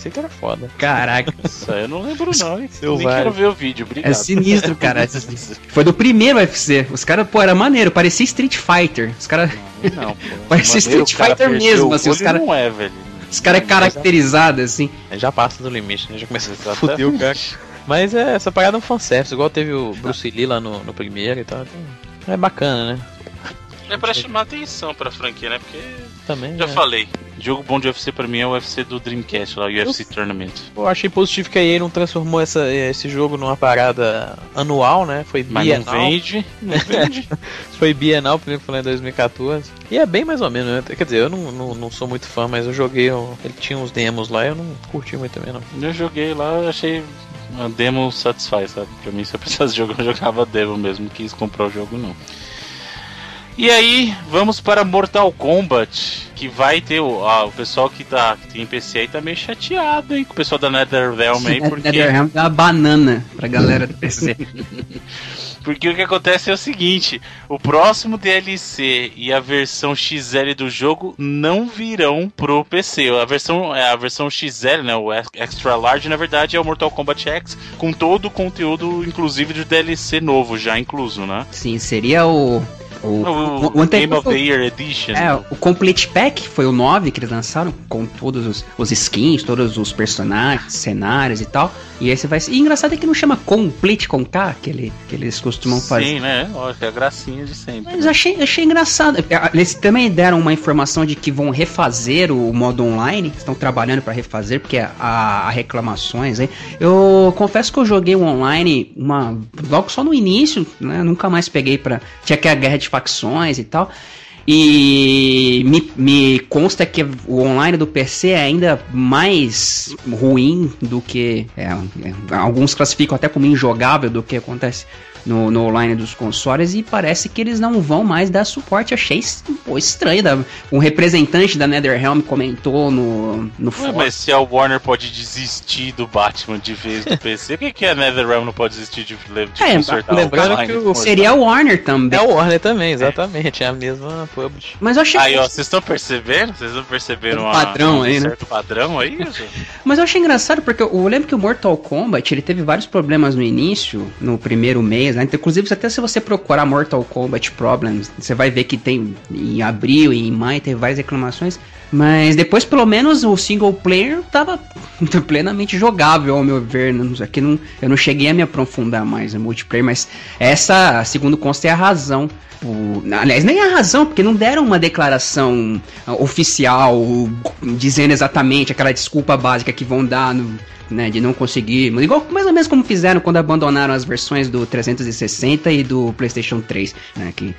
Aí que era foda. Caraca. Isso aí eu não lembro não, hein? Eu Nem quero ver o vídeo, obrigado. É sinistro, cara. Foi do primeiro UFC. Os caras, pô, era maneiro. Parecia Street Fighter. Os caras Não, pô. Parece Maneiro, Street Fighter mesmo, assim, os olho, cara- Não é, velho. os cara é caracterizado, assim. Aí já passa do limite, né? Já começa a fuder o cara. Mas é, essa parada é um fanservice, igual teve o Bruce Lee lá no, no primeiro e tal. É bacana, né? É pra chamar atenção pra franquia, né? Porque também. Já né? falei. Jogo bom de UFC pra mim é o UFC do Dreamcast, lá, o UFC Tournament. Eu achei positivo que a EA não transformou essa, esse jogo numa parada anual, né? Foi Mas bienal. não vende, não vende. Foi bienal, primeiro lá em 2014. E é bem mais ou menos, né? Quer dizer, eu não, não, não sou muito fã, mas eu joguei. eu- ele tinha uns demos lá eu não curti muito também, não. eu joguei lá, eu achei a demo satisfaz, sabe? Pra mim, se eu precisasse jogo, eu jogava demo mesmo, não quis comprar o jogo, não. E aí, vamos para Mortal Kombat, que vai ter o, ah, o pessoal que, tá, que tem PC aí tá meio chateado, hein? Com o pessoal da NetherRealm aí, porque... NetherRealm dá uma banana pra galera do PC. Porque o que acontece é o seguinte: o próximo DLC e a versão XL do jogo não virão pro PC. A versão, é, a versão XL, né, o ex- Extra Large, na verdade é o Mortal Kombat X com todo o conteúdo, inclusive do DLC novo já incluso, né? Sim, seria o. O, O, o Game of the Year Edition. É, o Complete Pack foi o 9 que eles lançaram, com todos os, os skins, todos os personagens, cenários e tal. E esse vai ser. E engraçado é que não chama Complete com K, que, ele, que eles costumam fazer. Sim, né? Lógico, é a gracinha de sempre. Mas eu achei, achei engraçado. É, Eles também deram uma informação de que vão refazer o modo online. Estão trabalhando para refazer, porque há, reclamações aí. Eu confesso que eu joguei o online uma, logo só no início, né? Nunca mais peguei pra. Tinha que a guerra de facções e tal. E me, me consta que o online do PC é ainda mais ruim do que. é, é, alguns classificam até como injogável do que acontece no, no online dos consoles e parece que eles não vão mais dar suporte. Achei pô, estranho. Da, um representante da NetherRealm comentou no, no Ué, mas se a Warner pode desistir do Batman de vez do PC, por que, que a NetherRealm não pode desistir de, de É, consertar lembrando online que o-? Seria o Warner também. É o Warner também, exatamente. É a mesma publish. Mas eu achei. Aí, ó, vocês estão percebendo? Vocês estão percebendo Um uma- padrão um aí, né? certo padrão aí? Mas eu achei engraçado porque eu lembro que o Mortal Kombat ele teve vários problemas no início, no primeiro mês, né? Inclusive, até se você procurar Mortal Kombat Problems, você vai ver que tem em abril e em maio teve várias reclamações. Mas depois, pelo menos, o single player tava plenamente jogável, ao meu ver. Aqui não, eu não cheguei a me aprofundar mais no multiplayer, mas essa, segundo consta, é a razão. Aliás, nem a razão, porque não deram uma declaração ah, oficial dizendo exatamente aquela desculpa básica que vão dar no, né, de não conseguir. Igual mais ou menos como fizeram quando abandonaram as versões do 360 e do PlayStation 3, né, que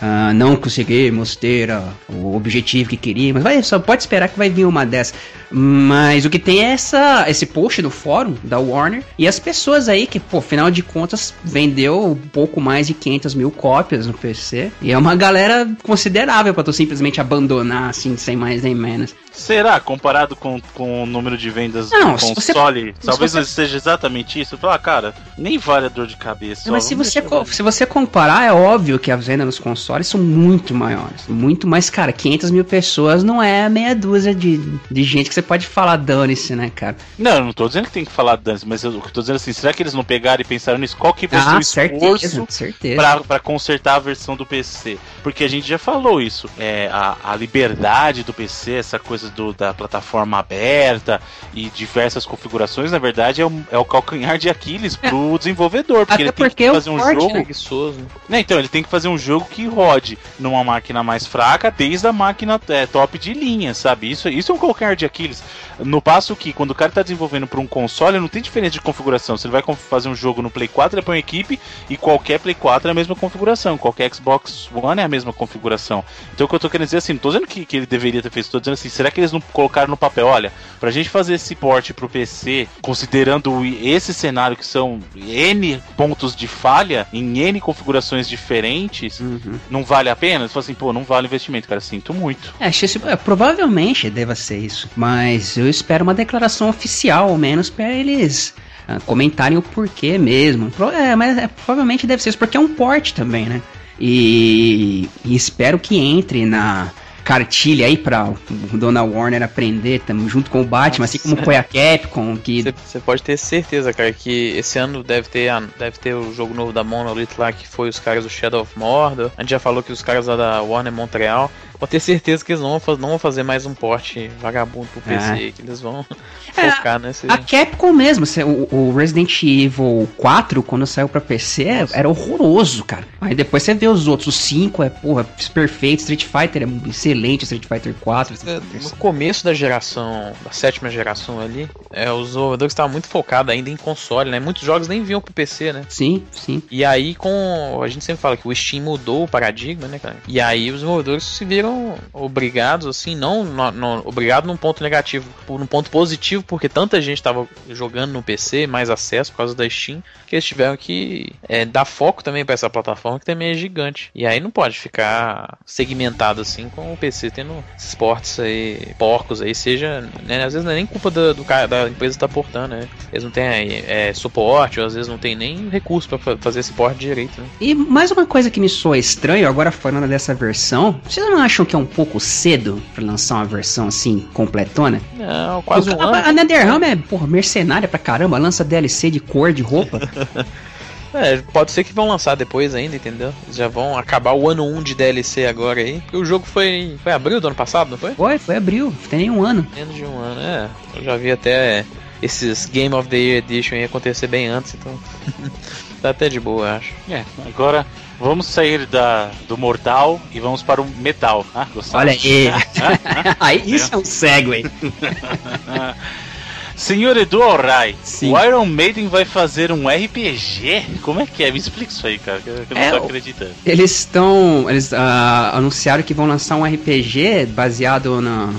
ah, não conseguimos ter ah, o objetivo que queríamos. Vai, só pode esperar que vai vir uma dessa. Mas o que tem é essa, esse post no fórum da Warner e as pessoas aí que, pô, afinal de contas, vendeu um pouco mais de 500 mil cópias no PC. E é uma galera considerável pra tu simplesmente abandonar, assim, sem mais nem menos. Será? Comparado com, com o número de vendas Não, do você- console, se talvez você- seja exatamente isso. Eu falo, ah, cara, nem vale a dor de cabeça. mas ó, se você, se você comparar, é óbvio que as vendas nos consoles são muito maiores. Muito mais, cara, 500 mil pessoas não é meia dúzia de, de gente que você pode falar, dane-se, né, cara? Não, eu não tô dizendo que tem que falar dance, mas eu, tô dizendo assim, será que eles não pegaram e pensaram nisso? Qual que vai ser o Ah, esforço certeza, certeza. pra, pra consertar a versão do PC? Porque a gente já falou isso. É, a, a liberdade do PC, essa coisa do, da plataforma aberta e diversas configurações, na verdade, é o, é o calcanhar de Aquiles pro desenvolvedor. Porque Até ele tem porque que é fazer um forte, jogo. né? Preguiçoso. Né, então, ele tem que fazer um jogo que rode numa máquina mais fraca, desde a máquina é, top de linha, sabe? Isso, isso é um calcanhar de Aquiles. No passo que, quando o cara tá desenvolvendo para um console, não tem diferença de configuração. Se ele vai fazer um jogo no Play 4, ele põe equipe e qualquer Play 4 é a mesma configuração. Qualquer Xbox One é a mesma configuração. Então, o que eu tô querendo dizer assim, não tô dizendo que, que ele deveria ter feito, tô dizendo assim, será que eles não colocaram no papel? Olha, pra gente fazer esse porte pro PC, considerando esse cenário que são N pontos de falha em N configurações diferentes, Uhum. não vale a pena? Você fala assim, pô, não vale o investimento, cara, sinto muito. É, é, provavelmente deva ser isso. Mas eu espero uma declaração oficial, ao menos, pra eles ah, comentarem o porquê mesmo. É, mas é, provavelmente deve ser isso, porque é um porte também, né? E, e espero que entre na cartilha aí pra o Dona Warner aprender tamo junto com o Batman, assim como foi a Capcom, que Você pode ter certeza, cara, que esse ano deve ter, a- deve ter o jogo novo da Monolith lá, que foi os caras do Shadow of Mordor. A gente já falou que os caras lá da Warner Montreal. pode ter certeza que eles não vão, não vão fazer mais um porte vagabundo pro PC, É. que eles vão É, focar nesse. A Capcom mesmo, se- o, o Resident Evil 4, quando saiu pra PC, era horroroso, cara. Aí depois você vê os outros, o 5 é, porra, perfeito, Street Fighter é excelente, Street Fighter 4. Street É, No 5. começo da geração, da sétima geração ali, é, os desenvolvedores estavam muito focados ainda em console, né? Muitos jogos nem vinham pro PC, né? Sim, sim. E aí, com. A gente sempre fala que o Steam mudou o paradigma, né, cara? E aí os desenvolvedores se viram obrigados, assim, não, não, não- obrigado num ponto negativo, num ponto positivo, porque tanta gente tava jogando no PC, mais acesso por causa da Steam, que eles tiveram que é, dar foco também pra essa plataforma que também é gigante. E aí não pode ficar segmentado assim com o PC tendo esses portes aí, porcos aí, seja. Né, às vezes não é nem culpa do, do cara, da empresa que tá portando, né? Eles não têm é, suporte, ou às vezes não tem nem recurso pra fa- fazer esse porte direito, né? E mais uma coisa que me soa estranho, agora falando dessa versão, vocês não acham que é um pouco cedo pra lançar uma versão assim, completona? Não, quase um a, ano. a NetherRealm é, porra, mercenária pra caramba, lança DLC de cor de roupa. É, pode ser que vão lançar depois ainda, entendeu? Eles já vão acabar o ano 1 de DLC agora aí. Porque o jogo foi. Foi abril do ano passado, não foi? foi, foi abril, tem nem um ano. Menos de um ano, é. Eu já vi até esses Game of the Year Edition aí acontecer bem antes, então. tá até de boa, eu acho. É, agora vamos sair da, do mortal e vamos para o metal. Ah, gostaram? Olha aí. aí isso é um segue. Senhor Edu Sim. o Iron Maiden vai fazer um RPG? Como é que é? Me explica isso aí, cara, que eu não É, tô acreditando. Eles estão. Eles ah, anunciaram que vão lançar um RPG baseado na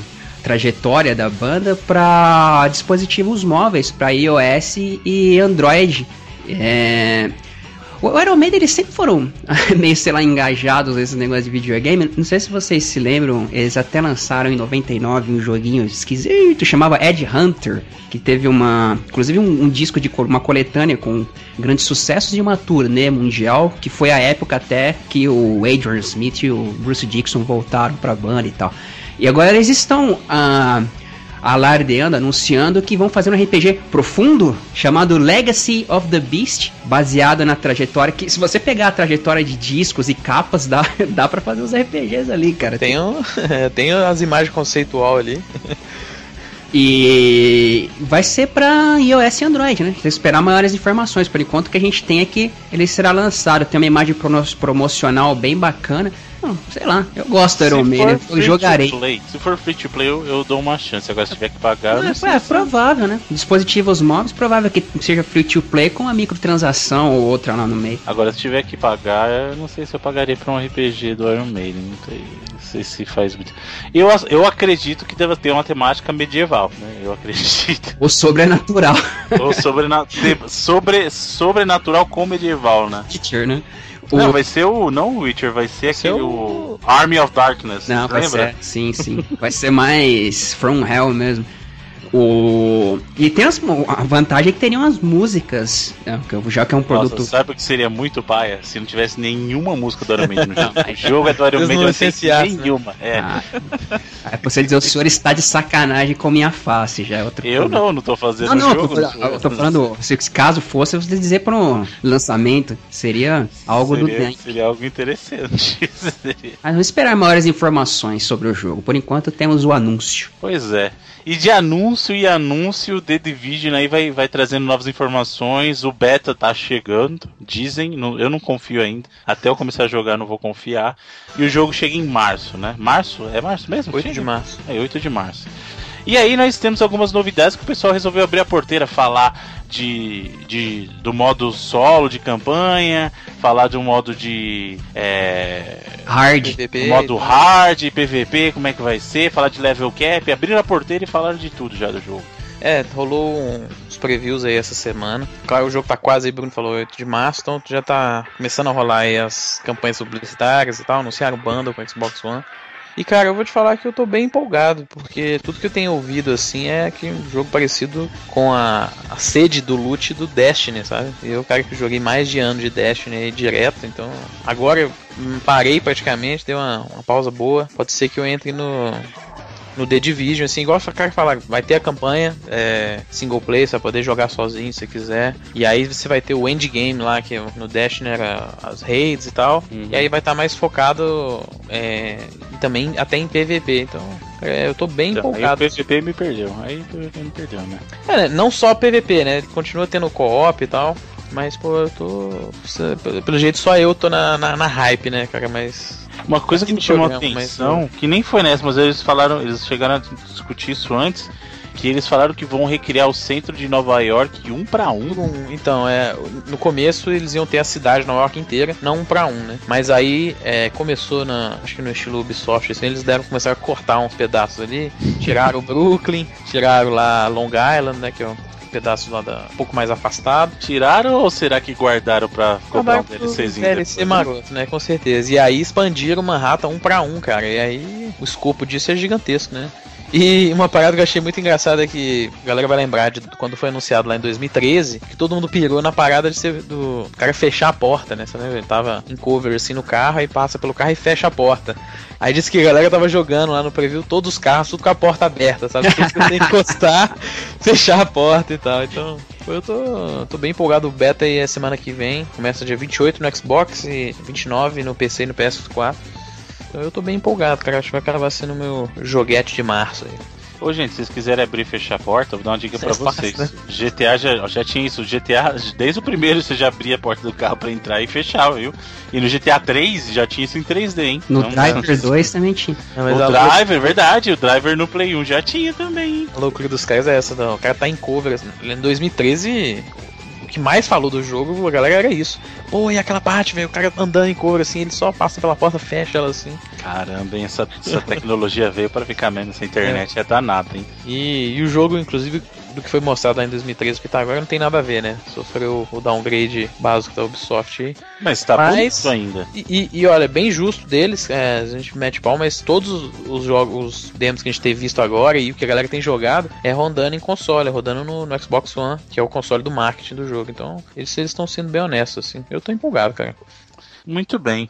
trajetória da banda para dispositivos móveis, para iOS e Android. É, O Iron Maiden eles sempre foram meio, sei lá, engajados nesse negócio de videogame. Não sei se vocês se lembram, eles até lançaram em 99 um joguinho esquisito, chamava Ed Hunter, que teve uma, inclusive um, um disco de uma coletânea com grandes sucessos e uma turnê mundial, que foi a época até que o Adrian Smith e o Bruce Dixon voltaram pra banda e tal. E agora eles estão ah, alardeando, anunciando que vão fazer um RPG profundo chamado Legacy of the Beast, baseado na trajetória que se você pegar a trajetória de discos e capas, dá, dá para fazer uns RPGs ali, cara. Tem, um, tem as imagens conceitual ali. E vai ser pra iOS e Android, né? Tem que esperar maiores informações. Por enquanto o que a gente tem é que ele será lançado. Tem uma imagem promocional bem bacana. Não, sei lá, eu gosto do Iron Maiden, eu jogarei. play- se for free to play, eu, eu dou uma chance. Agora, se tiver que pagar, eu não É, sei é provável, né? Dispositivos móveis, provável que seja free to play com uma microtransação ou outra lá no meio. Agora, se tiver que pagar, eu não sei se eu pagaria pra um RPG do Iron Maiden. Não sei, não sei se faz muito. Eu, eu acredito que deve ter uma temática medieval, né? Eu acredito. O sobrenatural. Ou sobrena- sobre, sobrenatural com medieval, né? Witcher, né? O- Não, vai ser o. Não o Witcher, vai ser ser aquele. o- O Army of Darkness. Não, vai lembra? ser. Sim, sim. Vai ser mais From Hell mesmo. O... E tem as, a vantagem é que teriam as músicas, né, já que é um produto. Nossa, sabe o que seria muito paia se não tivesse nenhuma música do Iron Maiden no jogo? O jogo é do Iron não Maiden, não tem né? nenhuma. É. Ah, você dizer o senhor está de sacanagem com minha face, já é outro Eu problema. não, não tô fazendo Não, não, eu jogo. tô, eu tô falando, se caso fosse, você dizer pro lançamento, seria algo do seria, bem. seria algo interessante. Mas vamos esperar maiores informações sobre o jogo. Por enquanto temos o anúncio. pois é. E de anúncio e anúncio, The Division aí vai, vai trazendo novas informações. O beta tá chegando, dizem. não- eu não confio ainda. Até eu começar a jogar, não vou confiar. E o jogo chega em março, né? Março? É março mesmo? 8 Chega? de março. É 8 de março. E aí nós temos algumas novidades que o pessoal resolveu abrir a porteira, falar de, de do modo solo de campanha, falar de um modo de é, Hard. PVP. modo hard, PVP, como é que vai ser, falar de level cap, abriram a porteira e falaram de tudo já do jogo. É, rolou uns previews aí essa semana. Claro, o jogo tá quase aí, Bruno falou 8 de março, então já tá começando a rolar aí as campanhas publicitárias e tal, anunciaram bundle com o Xbox One. E cara, eu vou te falar que eu tô bem empolgado, porque tudo que eu tenho ouvido assim é que um jogo parecido com a, a sede do loot do Destiny, sabe? Eu, cara, que joguei mais de ano de Destiny aí direto, então agora eu parei praticamente, dei uma, uma pausa boa. Pode ser que eu entre no, no The Division, assim, igual o cara fala, vai ter a campanha é, single player, você vai poder jogar sozinho se quiser. E aí você vai ter o endgame lá, que no Destiny era as raids e tal. Uhum. E aí vai estar tá mais focado é, também até em PVP. Então, é, eu tô bem então, empolgado. Aí o PVP me perdeu. Aí o PVP me perdeu, né? É, né, não só PVP, né? Continua tendo co-op e tal. Mas, pô, eu tô. Pelo jeito só eu tô na, na, na hype, né, cara? Mas. Uma coisa que me chamou a atenção, mas... que nem foi nessa, mas eles falaram, eles chegaram a discutir isso antes, que eles falaram que vão recriar o centro de Nova York um para um. Então, é, no começo eles iam ter a cidade de Nova York inteira, não um para um, né? Mas aí é, começou na, acho que no estilo Ubisoft, assim, eles deram começar a cortar uns pedaços ali, tiraram o Brooklyn, tiraram lá Long Island, né, que é pedaços lá da, um pouco mais afastado. Tiraram ou será que guardaram pra comprar um DLCzinho? DLC maroto, né? Com certeza. E aí expandiram Manhattan um pra um, cara. E aí o escopo disso é gigantesco, né? E uma parada que eu achei muito engraçada é que a galera vai lembrar de quando foi anunciado lá em 2013, que todo mundo pirou na parada de ser do cara fechar a porta, né? Você lembra? Ele tava em cover assim no carro, aí passa pelo carro e fecha a porta. Aí disse que a galera tava jogando lá no preview todos os carros, tudo com a porta aberta, sabe? Você tem que encostar, fechar a porta e tal. Então, eu tô, tô bem empolgado. O beta aí é semana que vem. Começa dia 28 no Xbox e 29 no PC e no PS4. Então eu tô bem empolgado, cara. Acho que vai acabar sendo o meu joguete de março aí. Ô, gente, se vocês quiserem abrir e fechar a porta, vou dar uma dica para vocês. Passa. GTA já, já tinha isso. GTA, desde o primeiro você já abria a porta do carro para entrar e fechava, viu? E no GTA 3 já tinha isso em 3D, hein? No então, Driver 2 também tinha. Não, o Driver, verdade. O Driver no Play 1 já tinha também, hein? A loucura dos caras é essa, não. O cara tá em cover. Assim. Em 2013, que mais falou do jogo, a galera era isso. Pô, e aquela parte, velho, o cara andando em couro assim, ele só passa pela porta, fecha ela assim. Caramba, hein, essa, essa tecnologia veio para ficar menos, essa internet é, é danada, hein. E, e o jogo, inclusive, do que foi mostrado lá em 2013 que tá agora não tem nada a ver, né? Sofreu o downgrade básico da Ubisoft aí. Mas tá mas, ainda. E, e, e, olha, bem justo deles, é, a gente mete pau, mas todos os jogos, os demos que a gente tem visto agora e o que a galera tem jogado é rodando em console, é rodando no, no Xbox One, que é o console do marketing do jogo. Então, eles estão sendo bem honestos, assim. Eu tô empolgado, cara. Muito bem.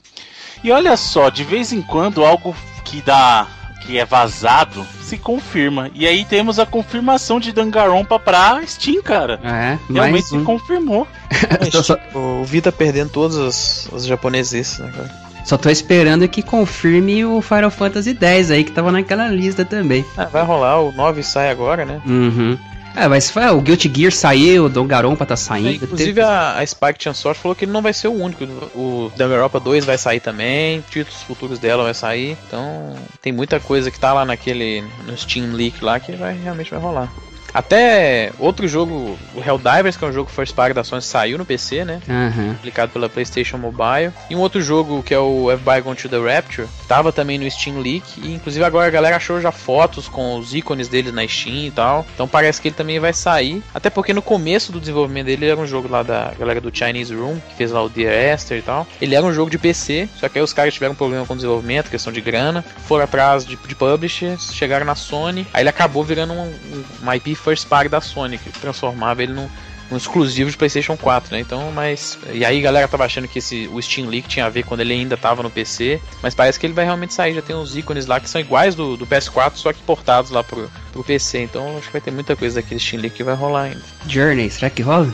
E olha só, de vez em quando algo que dá que é vazado se confirma. E aí temos a confirmação de Dangarompa pra Steam, cara. É, Realmente se confirmou. o Vita perdendo todos os, os japoneses, né, cara? Só tô esperando que confirme o Final Fantasy X aí, que tava naquela lista também. Ah, vai rolar, o 9 sai agora, né? Uhum. É, mas o Guilty Gear saiu, o Danganronpa tá saindo. É, inclusive a, a Spike Chansoft falou que ele não vai ser o único. O Danganronpa 2 vai sair também, títulos futuros dela vai sair. Então tem muita coisa que tá lá naquele no Steam Leak lá que vai realmente vai rolar. Até outro jogo, o Helldivers, que é um jogo first party da Sony, saiu no PC, né? Uhum. Publicado pela PlayStation Mobile. E um outro jogo que é o Everybody Gone to the Rapture, tava também no Steam Leak. E inclusive agora a galera achou já fotos com os ícones dele na Steam e tal. Então parece que ele também vai sair. Até porque no começo do desenvolvimento dele era um jogo lá da galera do Chinese Room, que fez lá o Dear Esther e tal. Ele era um jogo de PC, só que aí os caras tiveram um problema com o desenvolvimento, questão de grana. Foram atrás de, de publishers, chegaram na Sony. Aí ele acabou virando um, um, uma IP first party da Sony, que transformava ele num, num exclusivo de PlayStation 4, né? Então, mas. E aí a galera tava achando que esse, o Steam Leak tinha a ver quando ele ainda tava no PC, mas parece que ele vai realmente sair. Já tem uns ícones lá que são iguais do, do PS4, só que portados lá pro, pro PC. Então acho que vai ter muita coisa daquele Steam Leak que vai rolar ainda. Journey, será que rola?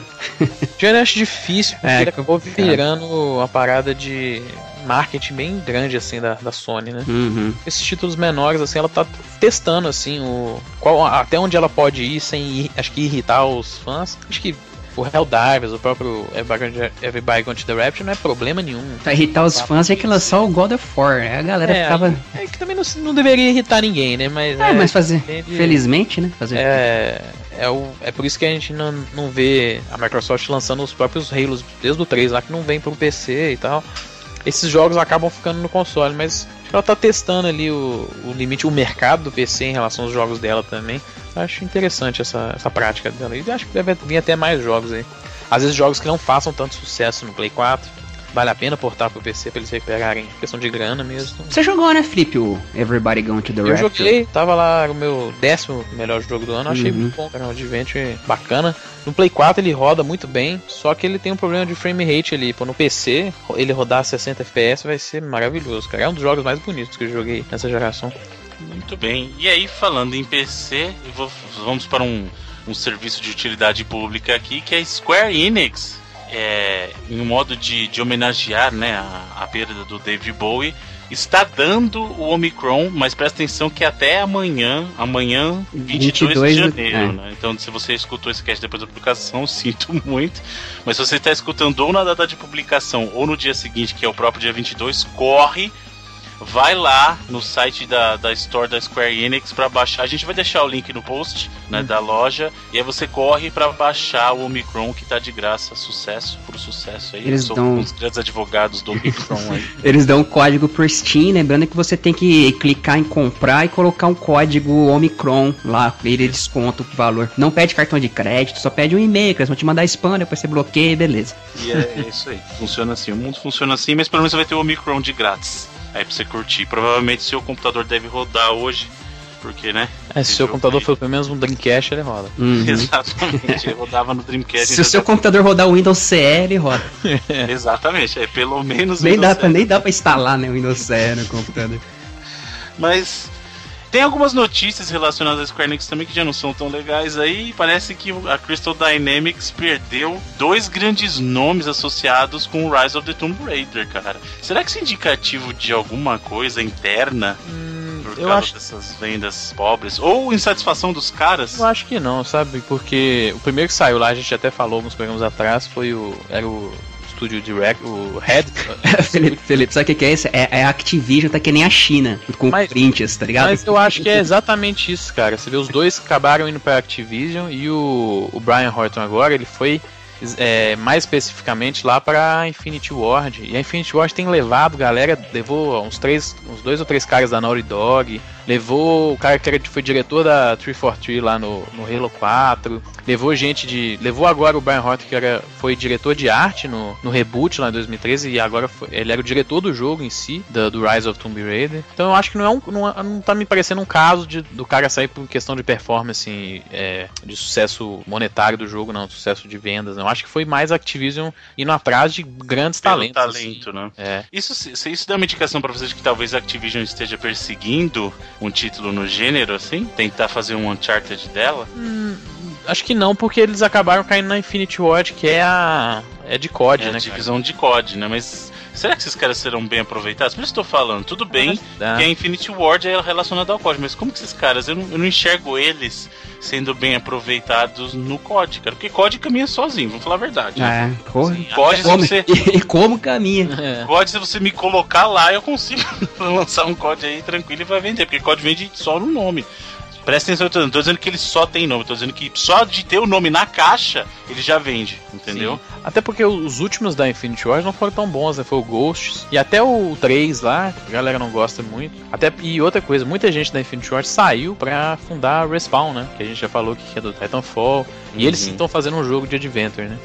Journey eu acho difícil, porque é, ele acabou virando uma parada de marketing bem grande assim da, da Sony, né? Uhum. Esses títulos menores assim, ela tá testando assim o qual até onde ela pode ir sem acho que irritar os fãs. Acho que o Helldivers, o próprio Everybody Gone to the Rapture não é problema nenhum. Pra irritar os fãs é que lançou o God of War, né? A galera é, ficava. É que também não, não deveria irritar ninguém, né? Mas é, é mas fazer. Felizmente, né? Fazer. É. É, o, é por isso que a gente não, não vê a Microsoft lançando os próprios Halos desde o 3 lá que não vem pro PC e tal esses jogos acabam ficando no console, mas ela tá testando ali o, o limite, o mercado do PC em relação aos jogos dela também. Acho interessante essa, essa prática dela. E acho que deve vir até mais jogos aí. Às vezes jogos que não façam tanto sucesso no Play 4 vale a pena portar pro PC pra eles recuperarem questão de grana mesmo. Você jogou, né, Flip, o Everybody Going to the Eu joguei, tava lá o meu décimo melhor jogo do ano, achei uhum. muito bom, cara, um adventure bacana. No Play 4 ele roda muito bem, só que ele tem um problema de frame rate ali, pô, no PC ele rodar 60 FPS vai ser maravilhoso, cara. É um dos jogos mais bonitos que eu joguei nessa geração. Muito bem. E aí, falando em PC, vou, vamos para um, um serviço de utilidade pública aqui, que é Square Enix. É, em um modo de, de homenagear né, a, a perda do David Bowie, está dando o Omicron, mas presta atenção que até amanhã, amanhã 22, 22 de janeiro, é. né? Então se você escutou esse cast depois da publicação, sinto muito, mas se você está escutando ou na data de publicação ou no dia seguinte, que é o próprio dia 22, corre vai lá no site da, da Store da Square Enix para baixar. A gente vai deixar o link no post né, uhum. da loja. E aí você corre para baixar o Omicron que tá de graça. Sucesso por sucesso aí. Eles dão... um dos grandes advogados do Omicron aí. Eles dão um código por Steam, lembrando que você tem que clicar em comprar e colocar um código Omicron lá, ele desconta o valor. Não pede cartão de crédito, só pede um e-mail, que eles vão te mandar spam, depois você bloqueia, beleza. E é, é isso aí. Funciona assim. O mundo funciona assim, mas pelo menos você vai ter o Omicron de grátis aí pra você curtir. Provavelmente seu computador deve rodar hoje, porque, né? É, se o seu computador for pelo menos um Dreamcast, ele roda. Uhum. Exatamente, ele rodava no Dreamcast. Se o seu computador rodar o Windows CE, ele roda. Exatamente, é pelo menos nem dá, pra, nem dá pra instalar né, o Windows CE no computador. Mas tem algumas notícias relacionadas a Square Enix também que já não são tão legais aí. Parece que a Crystal Dynamics perdeu dois grandes nomes associados com o Rise of the Tomb Raider, cara. Será que isso é indicativo de alguma coisa interna? Hum, por causa acho... dessas vendas pobres? Ou insatisfação dos caras? Eu acho que não, sabe? Porque o primeiro que saiu lá, a gente até falou alguns programas atrás, foi o. Era o Studio Direct, o Head. Felipe, Felipe, sabe o que, é isso? É, é a Activision, tá que nem a China, com mas, prints, tá ligado? Mas eu acho que é exatamente isso, cara. Você vê, os dois acabaram indo pra Activision e o, o Brian Horton agora, ele foi é, mais especificamente lá para Infinity Ward. E a Infinity Ward tem levado, galera, levou uns três, uns dois ou três caras da Naughty Dog, levou o cara que foi diretor da 343 lá no, no Halo 4, levou gente de. Levou agora o Brian Horton, que era, foi diretor de arte no, no reboot lá em 2013, e agora foi, ele era o diretor do jogo em si, do, do Rise of Tomb Raider. Então eu acho que não é um. Não, não tá me parecendo um caso de, do cara sair por questão de performance, é, de sucesso monetário do jogo, não, sucesso de vendas, não acho que foi mais Activision indo atrás de grandes Pelo talentos. talento, assim. né? É. Isso, se isso dá uma indicação para vocês de que talvez a Activision esteja perseguindo um título no gênero, assim? Tentar fazer um Uncharted dela? Hum, acho que não, porque eles acabaram caindo na Infinity Ward, que é a. É de COD, é né? A divisão de COD, né? Mas Será que esses caras serão bem aproveitados? Por isso estou falando, tudo bem ah, que a Infinity Ward é relacionada ao COD, mas como que esses caras, eu não, eu não enxergo eles sendo bem aproveitados no COD, cara. Porque COD caminha sozinho, vamos falar a verdade. É, porra. Assim, COD, como, você... e como caminha. É. COD, se você me colocar lá, eu consigo lançar um COD aí tranquilo e vai vender, porque COD vende só no nome. Presta atenção, eu tô, não tô dizendo que ele só tem nome, tô dizendo que só de ter o nome na caixa, ele já vende, entendeu? Sim. Até porque os últimos da Infinity Wars não foram tão bons, né? Foi o Ghosts e até o 3 lá, a galera não gosta muito. Até e outra coisa, muita gente da Infinity Wars saiu pra fundar a Respawn, né? Que a gente já falou que é do Titanfall. Uhum. E eles sim estão fazendo um jogo de Adventure, né?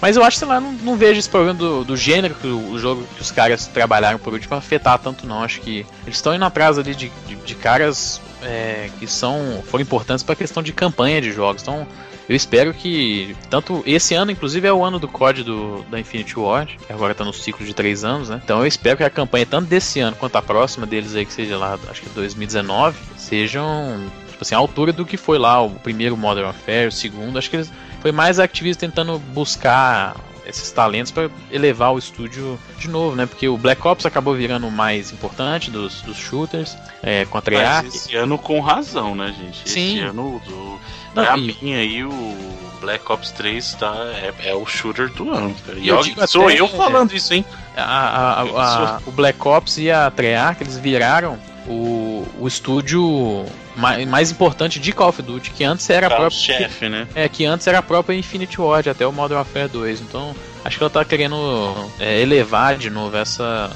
Mas eu acho, sei lá, não, não vejo esse problema do, do gênero que o, o, jogo que os caras trabalharam por último afetar tanto, não. Acho que eles estão indo atrás ali de, de, de caras é, que são foram importantes para a questão de campanha de jogos. Então, eu espero que tanto esse ano, inclusive, é o ano do COD do, da Infinity Ward, que agora está no ciclo de três anos, né? Então eu espero que a campanha, tanto desse ano quanto a próxima deles aí, que seja lá, acho que 2019, sejam tipo assim, a altura do que foi lá o primeiro Modern Warfare, o segundo. Acho que eles, foi mais a tentando buscar esses talentos para elevar o estúdio de novo, né? Porque o Black Ops acabou virando o mais importante dos, dos shooters, é, com a Treyarch. Esse ano com razão, né, gente? Sim. Esse ano, do, Não, pra e... mim aí, o Black Ops 3 tá, é, é o shooter do ano, cara. E eu sou até, eu falando é, isso, hein? A, a, a, o Black Ops e a Treyarch, eles viraram o, o estúdio mais, mais importante de Call of Duty, que antes era a própria. chefe, né? É, que antes era a própria Infinity Ward, até o Modern Warfare 2. Então, acho que ela tá querendo é, elevar de novo essa.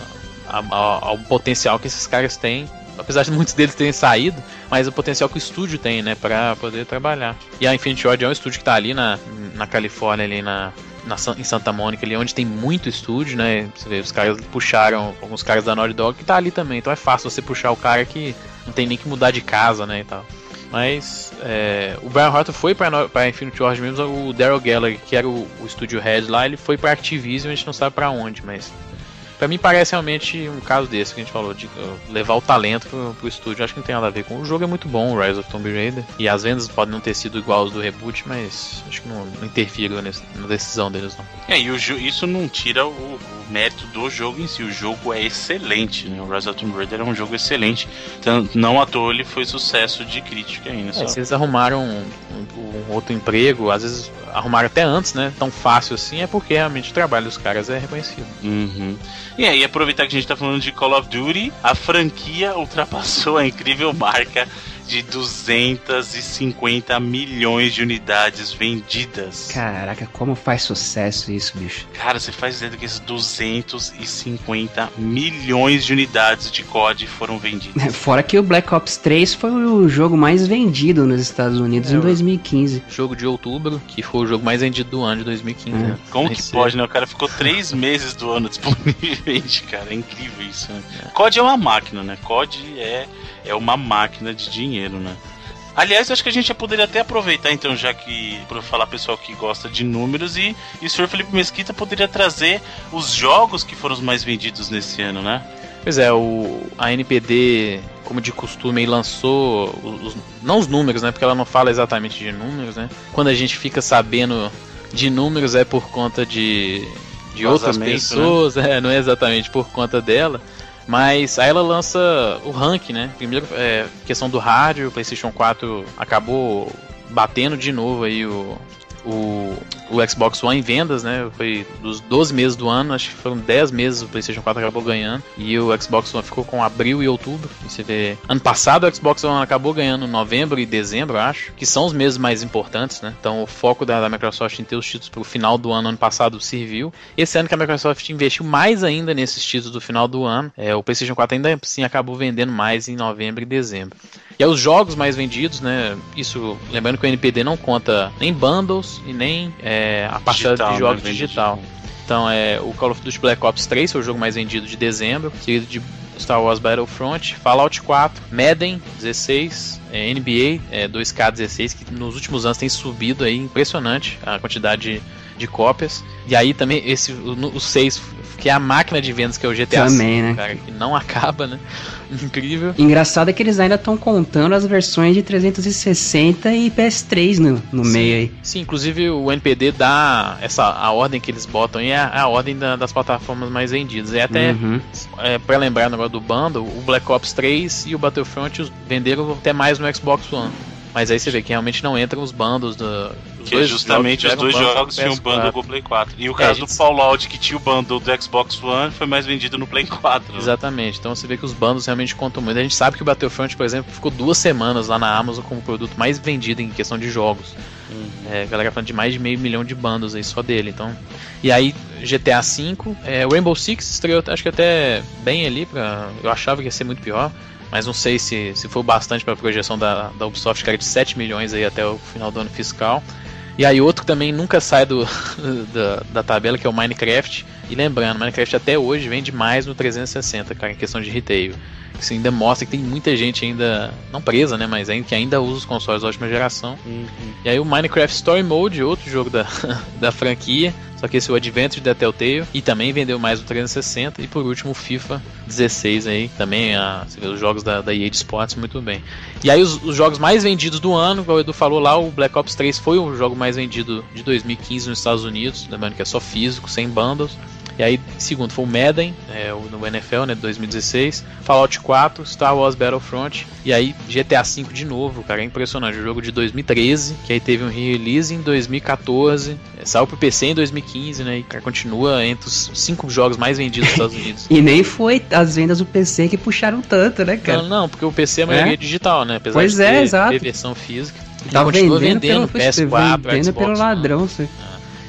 ao potencial que esses caras têm. Apesar de muitos deles terem saído, mas o potencial que o estúdio tem, né, pra poder trabalhar. E a Infinity Ward é um estúdio que tá ali na, na Califórnia, ali na, na, em Santa Mônica, ali onde tem muito estúdio, né? Você vê, os caras puxaram alguns caras da Naughty Dog que tá ali também. Então é fácil você puxar o cara que não tem nem que mudar de casa, né, e tal. Mas é, o Brian Horton foi para para Infinity Ward mesmo, o Daryl Gallagher, que era o, o estúdio head lá, ele foi para Activision, a gente não sabe para onde, mas Pra mim parece realmente um caso desse que a gente falou, de levar o talento pro, pro estúdio. Acho que não tem nada a ver com. O jogo é muito bom, o Rise of Tomb Raider. E as vendas podem não ter sido igual aos do reboot, mas acho que não, não interfere na decisão deles, não. É, e o, isso não tira o, mérito do jogo em si. O jogo é excelente, né? O Rise of Tomb Raider é um jogo excelente. Então, não à toa ele foi sucesso de crítica ainda. É, se eles arrumaram um, um, um outro emprego, às vezes arrumaram até antes, né? Tão fácil assim, é porque realmente o trabalho dos caras é reconhecido. Uhum. E aí, aproveitar que a gente tá falando de Call of Duty, a franquia ultrapassou a incrível marca de 250 milhões de unidades vendidas. Caraca, como faz sucesso isso, bicho? Cara, você faz ideia do que esses 250 milhões de unidades de COD foram vendidas. Fora que o Black Ops 3 foi o jogo mais vendido nos Estados Unidos é, em 2015. Jogo de outubro, que foi o jogo mais vendido do ano de 2015. É. Né? Como que pode, né? O cara ficou três meses do ano disponível, cara. É incrível isso, né? É. COD é uma máquina, né? COD é é uma máquina de dinheiro, né? Aliás, acho que a gente já poderia até aproveitar, então, já que, para falar pessoal que gosta de números, e, e o senhor Felipe Mesquita poderia trazer os jogos que foram os mais vendidos nesse ano, né? Pois é, o, a NPD, como de costume, lançou, os, não os números, né? Porque ela não fala exatamente de números, né? Quando a gente fica sabendo de números é por conta de, de outras né? pessoas, né? é, não é exatamente por conta dela. Mas aí ela lança o rank, né? Primeiro, é, questão do rádio, o PlayStation 4 acabou batendo de novo aí o, o, o Xbox One em vendas, né? Foi dos 12 meses do ano, acho que foram 10 meses o PlayStation 4 acabou ganhando. E o Xbox One ficou com abril e outubro. Você vê. Ano passado o Xbox One acabou ganhando novembro e dezembro, acho, que são os meses mais importantes, né? Então o foco da, da Microsoft em ter os títulos pro final do ano, ano passado, serviu. Esse ano que a Microsoft investiu mais ainda nesses títulos do final do ano, é, o PlayStation 4 ainda assim acabou vendendo mais em novembro e dezembro. E aí os jogos mais vendidos, né? Isso, lembrando que o NPD não conta nem bundles e nem é, a parcela de né, jogos né? digital. Então é o Call of Duty Black Ops 3 foi o jogo mais vendido de dezembro, seguido de Star Wars Battlefront, Fallout 4, Madden 16, é, NBA é, 2K16, que nos últimos anos tem subido aí impressionante a quantidade de, de cópias. E aí também esse o 6 que é a máquina de vendas que é o GTA Também, né? cara, que não acaba, né? Incrível. Engraçado é que eles ainda estão contando as versões de 360 e PS3 no, no sim, meio aí. Sim, inclusive o NPD dá essa a ordem que eles botam aí é a, a ordem da, das plataformas mais vendidas. É até uhum. é, para lembrar o negócio do bundle, o Black Ops 3 e o Battlefront venderam até mais no Xbox One. Mas aí você vê que realmente não entram os bandos do. Os que justamente os dois jogos tinham um bundle com o Play 4. E o é, caso gente... do Fallout, que tinha o bundle do Xbox One, foi mais vendido no Play 4. Exatamente. Então você vê que os bundles realmente contam muito. A gente sabe que o Battlefront, por exemplo, ficou duas semanas lá na Amazon como o produto mais vendido em questão de jogos. Uhum. É, a galera falando de mais de meio milhão de bundles aí só dele. Então. E aí, GTA V, é, Rainbow Six estreou, acho que até bem ali. Pra, eu achava que ia ser muito pior mas não sei se, se foi bastante para a projeção da, da Ubisoft, que era de 7 milhões aí até o final do ano fiscal. E aí outro que também nunca sai do, da, da tabela, que é o Minecraft. E lembrando, Minecraft até hoje vende mais no 360, cara, em questão de retail. Isso ainda mostra que tem muita gente ainda, não presa, né, mas ainda, que ainda usa os consoles da última geração. Uhum. E aí o Minecraft Story Mode, outro jogo da, da franquia, só que esse é o Adventure da Telltale, e também vendeu mais no 360. E por último o FIFA 16 aí, também a, você vê os jogos da, da EA de Sports muito bem. E aí os, os, jogos mais vendidos do ano, como o Edu falou lá, o Black Ops 3 foi o jogo mais vendido de 2015 nos Estados Unidos, lembrando que é só físico, sem bundles. E aí, segundo foi o Madden, é, no NFL, né, de 2016, Fallout 4, Star Wars Battlefront, e aí GTA V de novo, cara, é impressionante. O jogo de 2013, que aí teve um release em 2014, é, saiu pro PC em 2015, né, e cara, continua entre os cinco jogos mais vendidos dos Estados Unidos. e nem foi as vendas do PC que puxaram tanto, né, cara? Não, não porque o PC é a maioria é? digital, né, apesar pois de é, ter, exato. ter versão física. Tá vendendo, vendendo pelo, PS4, vendendo Xbox, pelo ladrão, né?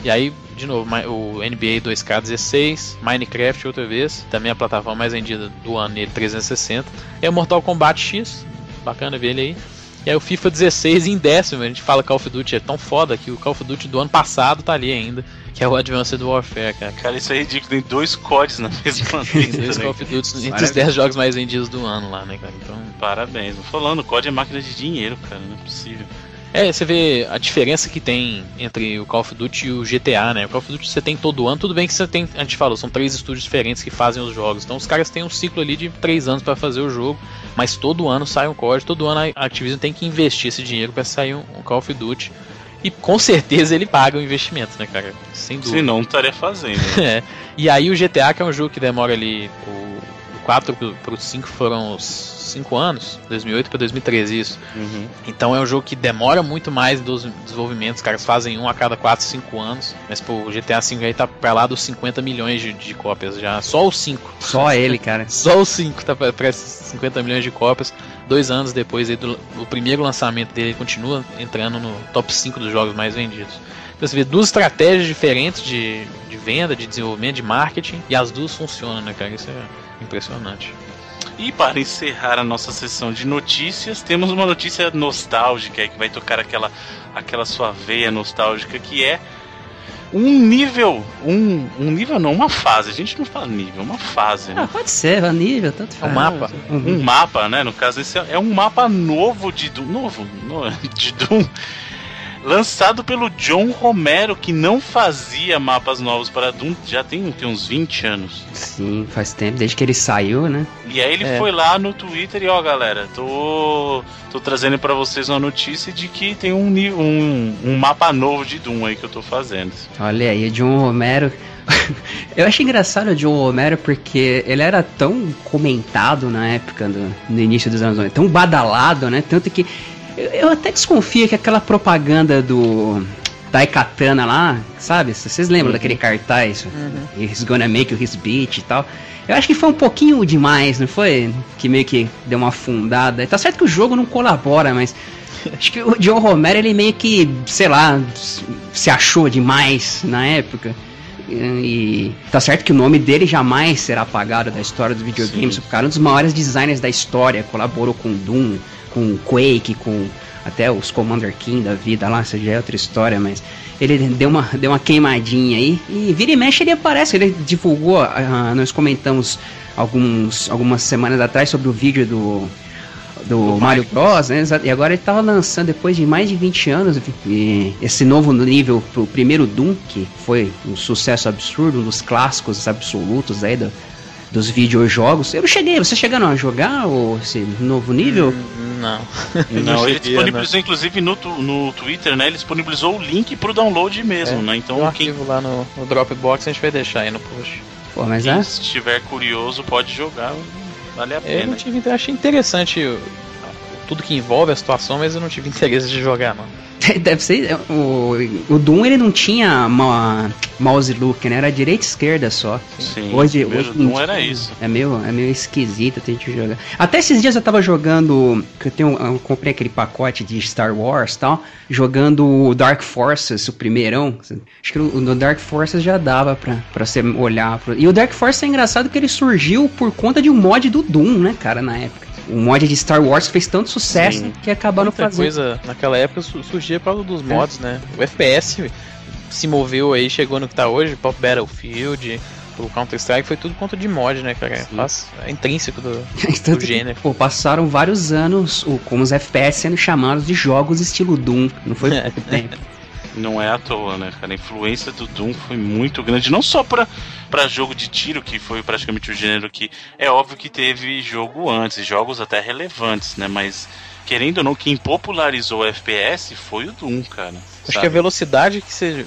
E aí de novo, o NBA 2K16, Minecraft outra vez, também a plataforma mais vendida do ano nele, 360. É o Mortal Kombat X, bacana ver ele aí. E aí o FIFA 16 em décimo, a gente fala Call of Duty é tão foda que o Call of Duty do ano passado tá ali ainda, que é o Advanced Warfare, cara. Cara, isso é ridículo, tem dois CODs na mesma vez. dois né? Call of Duty entre os 10 jogos mais vendidos do ano lá, né, cara? Então, parabéns. Falando, COD é máquina de dinheiro, cara, não é possível. É, você vê a diferença que tem entre o Call of Duty e o GTA, né? O Call of Duty você tem todo ano, tudo bem que você tem, a gente falou, são três estúdios diferentes que fazem os jogos. Então os caras têm um ciclo ali de três anos para fazer o jogo, mas todo ano sai um código, todo ano a Activision tem que investir esse dinheiro para sair um, um Call of Duty. E com certeza ele paga o investimento, né, cara? Sem dúvida. Se não, estaria fazendo. é. E aí o GTA, que é um jogo que demora ali. O, 4 pro 5 foram os 5 anos, 2008 para 2013, isso. Uhum. Então é um jogo que demora muito mais dos desenvolvimentos, os caras fazem um a cada 4, 5 anos. Mas pô, o GTA V aí tá pra lá dos 50 milhões de, de cópias já, só o 5. Só ele, cara. Só o 5 tá pra, pra 50 milhões de cópias. Dois anos depois aí do, do primeiro lançamento dele, ele continua entrando no top 5 dos jogos mais vendidos. Então você vê duas estratégias diferentes de, de venda, de desenvolvimento, de marketing, e as duas funcionam, né, cara? Isso é Impressionante. E para encerrar a nossa sessão de notícias, temos uma notícia nostálgica que vai tocar aquela, aquela sua veia nostálgica que é um nível, um, um nível não, uma fase. A gente não fala nível, uma fase. Né? Ah, pode ser, um nível, tanto faz. Um mapa. Uhum. Um mapa, né? No caso, esse é, é um mapa novo de Doom. Novo, de Doom lançado pelo John Romero, que não fazia mapas novos para Doom já tem, tem uns 20 anos. Sim, faz tempo, desde que ele saiu, né? E aí ele é. foi lá no Twitter e ó, galera, tô, tô trazendo para vocês uma notícia de que tem um, um, um mapa novo de Doom aí que eu tô fazendo. Olha aí, o John Romero. eu acho engraçado o John Romero porque ele era tão comentado na época, do, no início dos anos 90, tão badalado, né? Tanto que eu, eu até desconfio que aquela propaganda do Daikatana lá, sabe? Vocês lembram uhum. daquele cartaz? Uhum. He's gonna make his beat e tal. Eu acho que foi um pouquinho demais, não foi? Que meio que deu uma afundada. Tá certo que o jogo não colabora, mas acho que o John Romero ele meio que, sei lá, se achou demais na época. E tá certo que o nome dele jamais será apagado da história dos videogames. Sim. O cara é um dos maiores designers da história, colaborou com Doom, com Quake, com até os Commander King da vida lá, isso já é outra história, mas ele deu uma, deu uma queimadinha aí e vira e mexe ele aparece, ele divulgou, uh, nós comentamos alguns, algumas semanas atrás sobre o vídeo do do, Mario Bros, né? E agora ele tava lançando, depois de mais de 20 anos, esse novo nível pro primeiro Doom, que foi um sucesso absurdo, um dos clássicos absolutos aí do, dos videojogos. Eu cheguei, você chegando a jogar o, esse novo nível? Hum, não. não, ele disponibilizou, né? inclusive, no, no Twitter, né? Ele disponibilizou o link pro download mesmo, é, né? Então, um quem... arquivo lá no, no, Dropbox a gente vai deixar aí no post. Pô, mas quem é? estiver curioso pode jogar, vale a pena. Eu não tive, achei interessante tudo que envolve a situação, mas eu não tive interesse de jogar, não. Deve ser. O, o Doom ele não tinha uma mouse look, né? Era direita e esquerda só. Sim, hoje, hoje Doom era isso. É meio, é meio esquisito ter que jogar. Até esses dias eu tava jogando. Que eu, tenho, eu comprei aquele pacote de Star Wars tal. Jogando o Dark Forces, o primeirão. Acho que no Dark Forces já dava pra, pra você olhar. Pro... E o Dark Forces é engraçado que ele surgiu por conta de um mod do Doom, né, cara, na época o mod de Star Wars fez tanto sucesso Sim. que acabaram Muita fazendo. coisa naquela época surgia por causa dos mods, é. né? O FPS se moveu aí, chegou no que tá hoje, Pop Battlefield, o Counter-Strike, foi tudo conta de mod, né, cara? É intrínseco do, do gênero. pô, passaram vários anos o, com os FPS sendo chamados de jogos estilo Doom, não foi tempo. Não é à toa, né, cara? A influência do Doom foi muito grande, não só pra, pra jogo de tiro, que foi praticamente o gênero que. É óbvio que teve jogo antes, jogos até relevantes, né? Mas, querendo ou não, quem popularizou o FPS foi o Doom, cara. Acho sabe? que a velocidade que você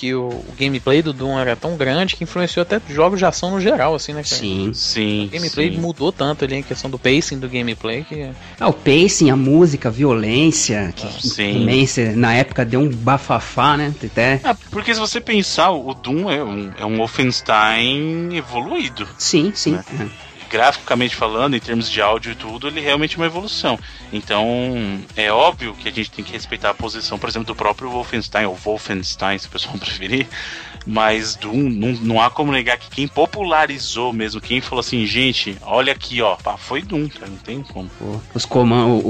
que o, o, gameplay do Doom era tão grande que influenciou até jogos de ação no geral, assim, né, cara? Sim, sim. O gameplay sim. mudou tanto ali em questão do pacing do gameplay que. Ah, o pacing, a música, a violência, que ah, sim. na época deu um bafafá, né? Até... Ah, porque se você pensar, o Doom é um, é um Wolfenstein evoluído. Sim, sim. Né? É graficamente falando, em termos de áudio e tudo, ele é realmente uma evolução. Então, é óbvio que a gente tem que respeitar a posição, por exemplo, do próprio Wolfenstein, ou Wolfenstein, se o pessoal preferir. Mas Doom, não, não há como negar que quem popularizou mesmo, quem falou assim, gente, olha aqui, ó, pá, foi Doom, cara, não tem como. Pô, os comandos,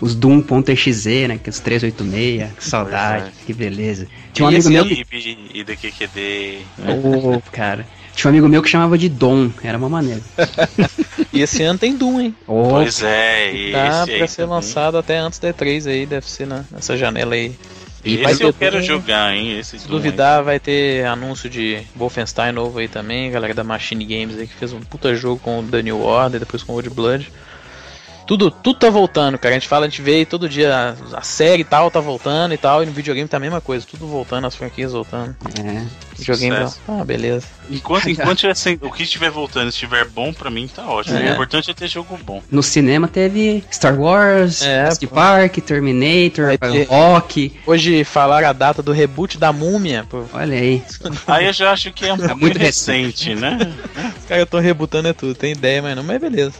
os Doom.exe, né, que é os 386, que saudade, é. que beleza. Tinha um amigo meu que... e do QQD. Oh, cara. Tinha um amigo meu que chamava de Dom, era uma maneira. e esse ano tem Doom, hein? Oh, Pois é, e Tá pra ser também. lançado até antes da E3 aí, deve ser na- nessa janela aí. E Esse vai eu ter quero Doom. jogar, hein? Esse Se Doom aí. duvidar, vai ter anúncio de Wolfenstein novo aí também, galera da Machine Games aí que fez um puta jogo com o New Order, depois com o Old Blood. Tudo, tudo tá voltando, cara. A gente fala, a gente vê todo dia a, a série e tal tá voltando e tal, e no videogame tá a mesma coisa, tudo voltando, as franquias voltando. É. Videogame, Sucesso. ah, beleza. Enquanto, enquanto tiver sem- o que estiver voltando estiver bom, pra mim tá ótimo. É. O importante é ter jogo bom. No cinema teve Star Wars, É. Park, Terminator, ter- Rock. Hoje falaram a data do reboot da Múmia, pô. Olha aí. Aí eu já acho que é pouco muito recente, né? Os caras estão rebutando é tudo, tem ideia, mas não, mas beleza.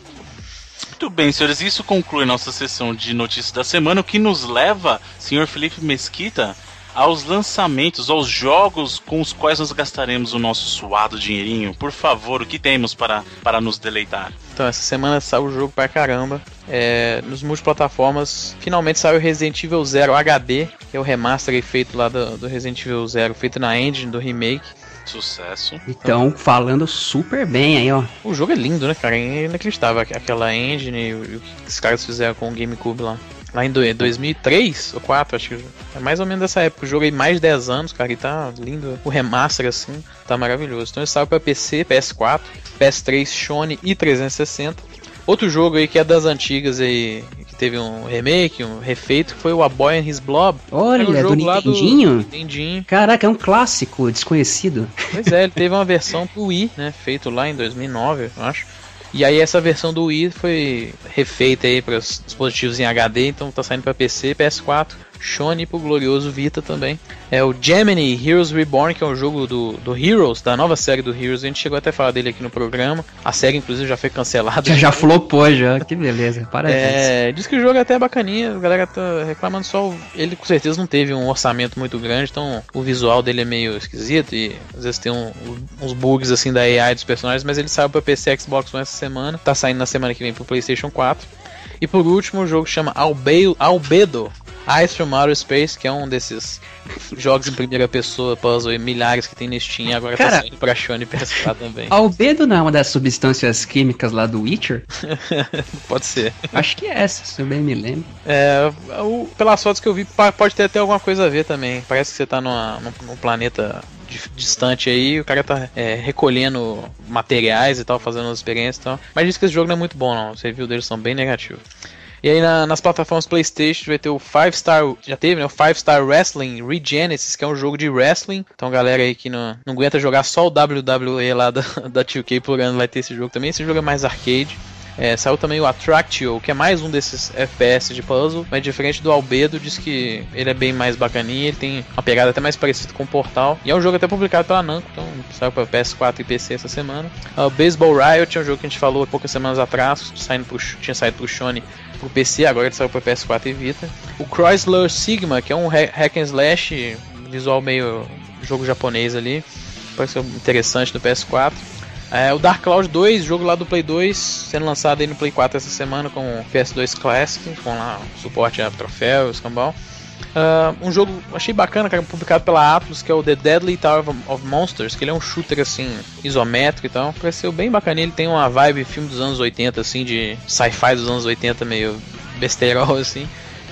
Muito bem, senhores, isso conclui nossa sessão de notícias da semana, o que nos leva, senhor Felipe Mesquita, aos lançamentos, aos jogos com os quais nós gastaremos o nosso suado dinheirinho. Por favor, o que temos para, para nos deleitar? Então, essa semana saiu o jogo pra caramba. É, nos multiplataformas, finalmente saiu Resident Evil Zero HD, que é o remaster feito lá do, do Resident Evil Zero, feito na engine do remake. Sucesso. Então, falando super bem aí, ó. O jogo é lindo, né, cara? É inacreditável aqu- aquela engine e o, que os caras fizeram com o GameCube lá. Lá em do- 2003 ou 4, acho que é mais ou menos dessa época. O jogo aí mais de 10 anos, cara, e tá lindo. O remaster, assim, tá maravilhoso. Então ele saiu pra PC, PS4, PS3, Sony e 360. Outro jogo aí que é das antigas aí, teve um remake, um refeito, que foi o A Boy and His Blob. Olha, o do lá do- Nintendinho. Nintendinho. Caraca, é um clássico desconhecido. Pois é, ele teve uma versão pro Wii, né? Feito lá em 2009, eu acho. E aí essa versão do Wii foi refeita aí para os dispositivos em HD, então tá saindo para PC, PS4, Sony e pro glorioso Vita também. É o Gemini Heroes Reborn, que é um jogo do, do Heroes, da nova série do Heroes. A gente chegou até a falar dele aqui no programa. A série, inclusive, já foi cancelada. Já, já flopou já. Que beleza. Parabéns. É, diz que o jogo é até bacaninha, a galera tá reclamando só. Ele com certeza não teve um orçamento muito grande, então o visual dele é meio esquisito e às vezes tem um- uns bugs assim da AI dos personagens, mas ele saiu pra PC e Xbox One essa semana, tá saindo na semana que vem pro PlayStation 4. E por último, o jogo chama Albe Albedo Eyes from Outer Space, que é um desses jogos em primeira pessoa, puzzle e milhares que tem na Steam, agora Cara- tá saindo pra Sony e PS4 também. Albedo não é uma das substâncias químicas lá do Witcher? Pode ser. Acho que é essa, se eu bem me lembro. É, o- pelas fotos que eu vi, pode ter até alguma coisa a ver também. Parece que você tá numa, num, planeta di- distante aí, o cara tá é, recolhendo materiais e tal, fazendo umas experiências e tal. Mas diz que esse jogo não é muito bom, não. Os reviews deles são bem negativos. E aí na- nas plataformas Playstation vai ter o 5 Star. Já teve, né? O 5 Star Wrestling Regenesis, que é um jogo de wrestling. Então galera aí que não, não aguenta jogar só o WWE lá da, da 2K por ano vai ter esse jogo também. Esse jogo é mais arcade. É, saiu também o Attractio, que é mais um desses FPS de puzzle, mas diferente do Albedo, diz que ele é bem mais bacaninha, ele tem uma pegada até mais parecida com o Portal. E é um jogo até publicado pela Namco, então saiu para PS4 e PC essa semana. Ah, O Baseball Riot é um jogo que a gente falou poucas semanas atrás, saindo pro, tinha saído pro Sony pro PC, agora ele saiu para PS4 e Vita. O Chrysler Sigma, que é um ha- hack and slash, visual meio jogo japonês ali, parece interessante no PS4. É, o Dark Cloud 2, jogo lá do Play 2, sendo lançado aí no Play 4 essa semana com o PS2 Classic, com lá suporte a troféu, escambau. Ah, um jogo achei bacana, cara, publicado pela Atlus, que é o The Deadly Tower of- Monsters, que ele é um shooter assim, isométrico e tal. Pareceu bem bacana, ele tem uma vibe filme dos anos 80, assim, de sci-fi dos anos 80, meio besterol, assim.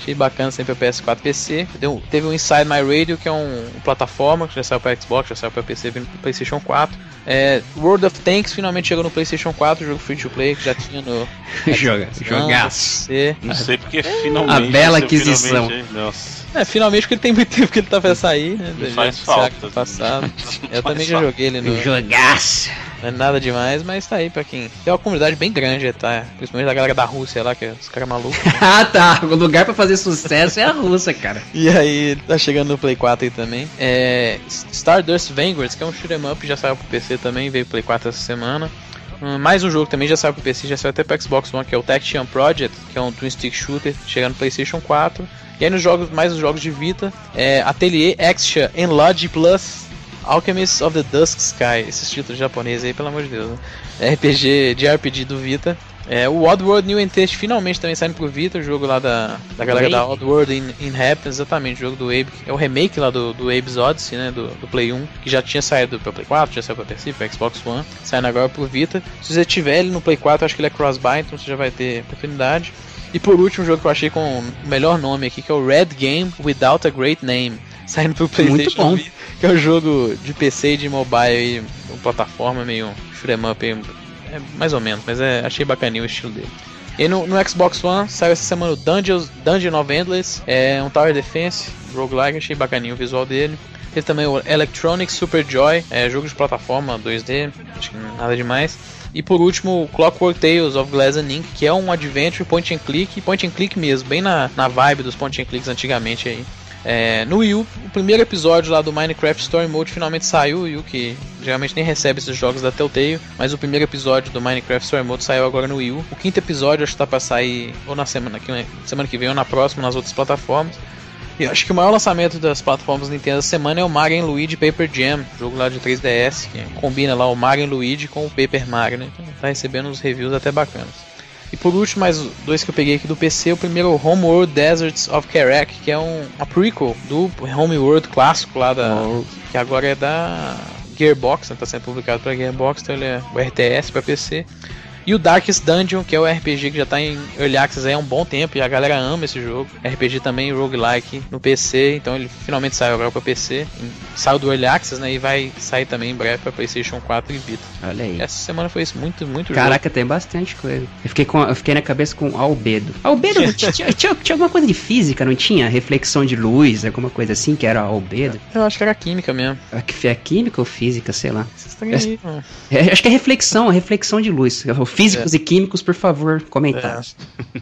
Achei bacana sempre para PS4 PC. Deu- teve o Inside My Radio, que é um, um plataforma, que já saiu para Xbox, já saiu para PC, pro PlayStation 4. É, World of Tanks finalmente chegou no PlayStation 4, jogo free to play que já tinha no Joga, jogaço. Não sei porque finalmente. A bela aquisição. finalmente- Nossa. É, finalmente porque ele tem muito tempo que ele tá pra sair, né? E faz falta. sido Passado. Eu também já joguei ele no. Jogaço. Não é nada demais, mas tá aí pra quem. Tem uma comunidade bem grande, tá? Principalmente da galera da Rússia lá, que é os caras malucos. ah, tá. O lugar pra fazer sucesso é a Rússia, cara. E aí, tá chegando no Play 4 aí também. É. Stardust Vanguards, que é um shoot'em up, já saiu pro PC também, veio pro Play 4 essa semana. Hum, mais um jogo também já saiu pro PC, já saiu até pro Xbox One, que é o Tactian Project, que é um twin stick shooter, chegando no PlayStation 4. E aí nos jogos, mais os jogos de Vita, é Atelier Extra Enlarge Plus, Alchemist of the Dusk Sky, esses títulos japoneses aí, pelo amor de Deus. Né? RPG de RPG do Vita. É, o Oddworld New Entest finalmente também saindo pro Vita, o jogo lá da, da galera da Oddworld in, in Happiness, exatamente, o jogo do Abe. É o remake lá do, do Abe's Odyssey, né? Do, do Play 1, que já tinha saído pro Play 4, já saiu pra PC, pro Xbox One, saindo agora pro Vita. Se você tiver ele no Play 4, acho que ele é cross-buy, então você já vai ter oportunidade. E por último, um jogo que eu achei com o melhor nome aqui, que é o Red Game Without a Great Name. Saindo pro PlayStation Vita, que é um jogo de PC e de mobile, uma plataforma meio frame up, é mais ou menos, mas é, achei bacaninho o estilo dele. E no, no, Xbox One saiu essa semana o Dungeons, Dungeon of Endless, é um Tower Defense, roguelike, achei bacaninho o visual dele. Teve também o Electronic Super Joy, é jogo de plataforma 2D, acho que nada demais. E por último, Clockwork Tales of Glass and Ink, que é um adventure point and click, point and click mesmo, bem na, na vibe dos point and clicks antigamente aí. É, no Wii U, o primeiro episódio lá do Minecraft Story Mode finalmente saiu, o Wii U, que geralmente nem recebe esses jogos da Telltale, mas o primeiro episódio do Minecraft Story Mode saiu agora no Wii U. O quinto episódio acho que tá pra sair ou na semana que, semana que vem ou na próxima nas outras plataformas. E eu acho que o maior lançamento das plataformas Nintendo essa semana é o Mario Luigi Paper Jam, jogo lá de 3DS, que combina lá o Mario Luigi com o Paper Mario, né? Então tá recebendo uns reviews até bacanas. E por último, mais dois que eu peguei aqui do PC. O primeiro, Homeworld Deserts of Karak, que é um, uma prequel do Homeworld clássico lá da. Oh. Que agora é da Gearbox, né? tá sendo publicado pela Gearbox, então ele é o RTS para PC. E o Darkest Dungeon, que é o RPG que já está em Early Access há um bom tempo e a galera ama esse jogo. RPG também roguelike no PC, então ele finalmente saiu agora para PC. Saiu do Early Access, né? E vai sair também em breve para PlayStation 4 e Vita. Olha aí. Essa semana foi isso, muito, muito Caraca, jogo. tem bastante coisa. Eu fiquei, com, eu fiquei na cabeça com Albedo. Albedo, tinha, tinha, alguma coisa de física, não tinha? Reflexão de luz, alguma coisa assim que era Albedo? Eu acho que era química mesmo. É é química ou física, sei lá. Aí, é, acho que é reflexão, reflexão de luz. Físicos é. e químicos, por favor, comentários. É.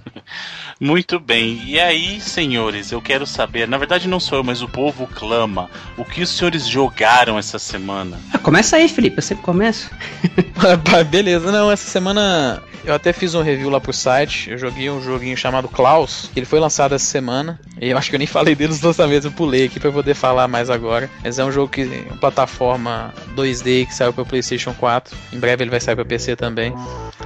Muito bem. E aí, senhores, eu quero saber, na verdade não sou eu, mas o povo clama. O que os senhores jogaram essa semana? Ah, começa aí, Felipe, eu sempre começo. Beleza, não, essa semana eu até fiz um review lá pro site. Eu joguei um joguinho chamado Klaus, que ele foi lançado essa semana. E eu acho que eu nem falei dele nos lançamentos, eu pulei aqui pra poder falar mais agora. Mas é um jogo que uma plataforma 2D que saiu pra PlayStation 4. Em breve ele vai sair pra PC também.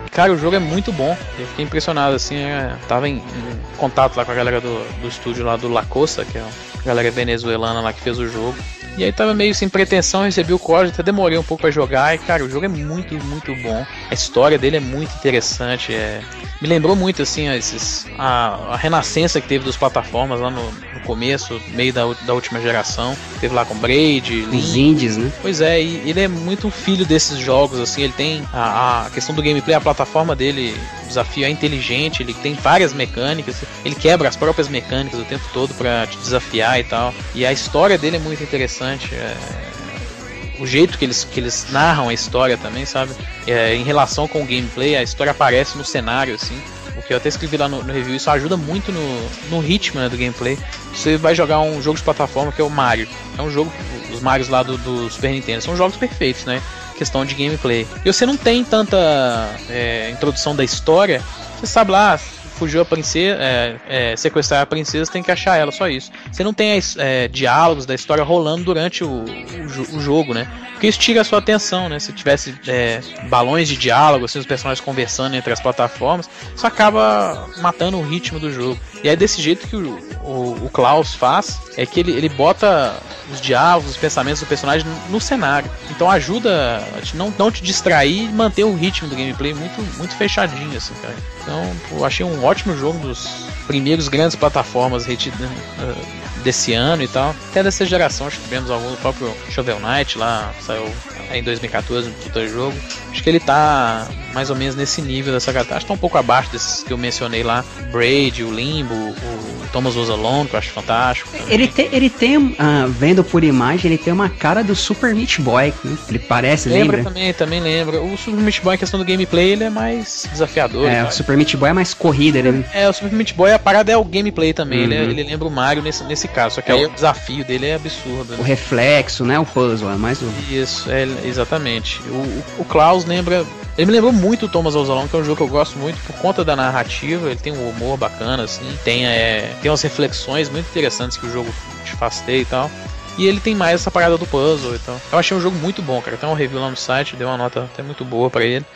E, cara, o jogo é muito bom. Eu fiquei impressionado assim. Eu tava em, em, contato lá com a galera do, do estúdio lá do Lacosta, que é a galera venezuelana lá que fez o jogo. E aí tava meio sem pretensão, recebi o código, até demorei um pouco para jogar. E cara, o jogo é muito, muito bom. A história dele é muito interessante. É... Me lembrou muito assim esses, a, a renascença que teve dos plataformas lá no, no começo, meio da, da última geração. Teve lá com Braid, Os indies, né? Pois é, e ele é muito um filho desses jogos, assim, ele tem a, a questão do gameplay, a plataforma dele, desafio é inteligente, ele tem várias mecânicas, ele quebra as próprias mecânicas o tempo todo para te desafiar e tal. E a história dele é muito interessante. É, o jeito que eles, que eles narram a história também, sabe? É, em relação com o gameplay, a história aparece no cenário, assim. O que eu até escrevi lá no, no review, isso ajuda muito no, no ritmo né, do gameplay. Você vai jogar um jogo de plataforma que é o Mario. É um jogo, os Marios lá do, do Super Nintendo, são jogos perfeitos, né? Questão de gameplay. E você não tem tanta é, introdução da história. Você sabe lá, fugiu a princesa, é, é, sequestrar a princesa, tem que achar ela, só isso. Você não tem é, diálogos da história rolando durante o, o, o, jogo, né? Porque isso tira a sua atenção, né? Se tivesse é, balões de diálogo, assim, os personagens conversando entre as plataformas, isso acaba matando o ritmo do jogo. E é desse jeito que o, o, o Klaus faz, é que ele, ele bota os diálogos, os pensamentos do personagem no cenário. Então ajuda a te não, não te distrair e manter o ritmo do gameplay muito, muito fechadinho, assim, cara. Então, pô, achei um ótimo jogo dos primeiros grandes plataformas né, desse ano e tal. Até dessa geração, acho que tivemos algum, o próprio Shovel Knight lá, saiu em 2014, um puta jogo. Acho que ele tá mais ou menos nesse nível dessa categoria. Acho que tá um pouco abaixo desses que eu mencionei lá. Braid, o Limbo, o Thomas Was Alone, que eu acho fantástico. Ele tem, ele tem uh, vendo por imagem, ele tem uma cara do Super Meat Boy. Né? Ele parece, lembra? Lembra também, também lembra. O Super Meat Boy, em questão do gameplay, ele é mais desafiador. É, o Super Meat Boy é mais corrida. Ele... É, o Super Meat Boy, a parada é o gameplay também. Uhum. Ele, é, ele lembra o Mario nesse, nesse caso, só que é, aí o desafio dele é absurdo. Né? O reflexo, né? O puzzle, é mais o... Isso, é, exatamente. O, o, o Klaus lembra ele me lembrou muito o Thomas Ozalon, que é um jogo que eu gosto muito por conta da narrativa. Ele tem um humor bacana, assim, tem, é, tem umas reflexões muito interessantes que o jogo te faz ter e tal. E ele tem mais essa parada do puzzle e tal. Eu achei um jogo muito bom, cara. Tem um review lá no site, deu uma nota até muito boa para ele.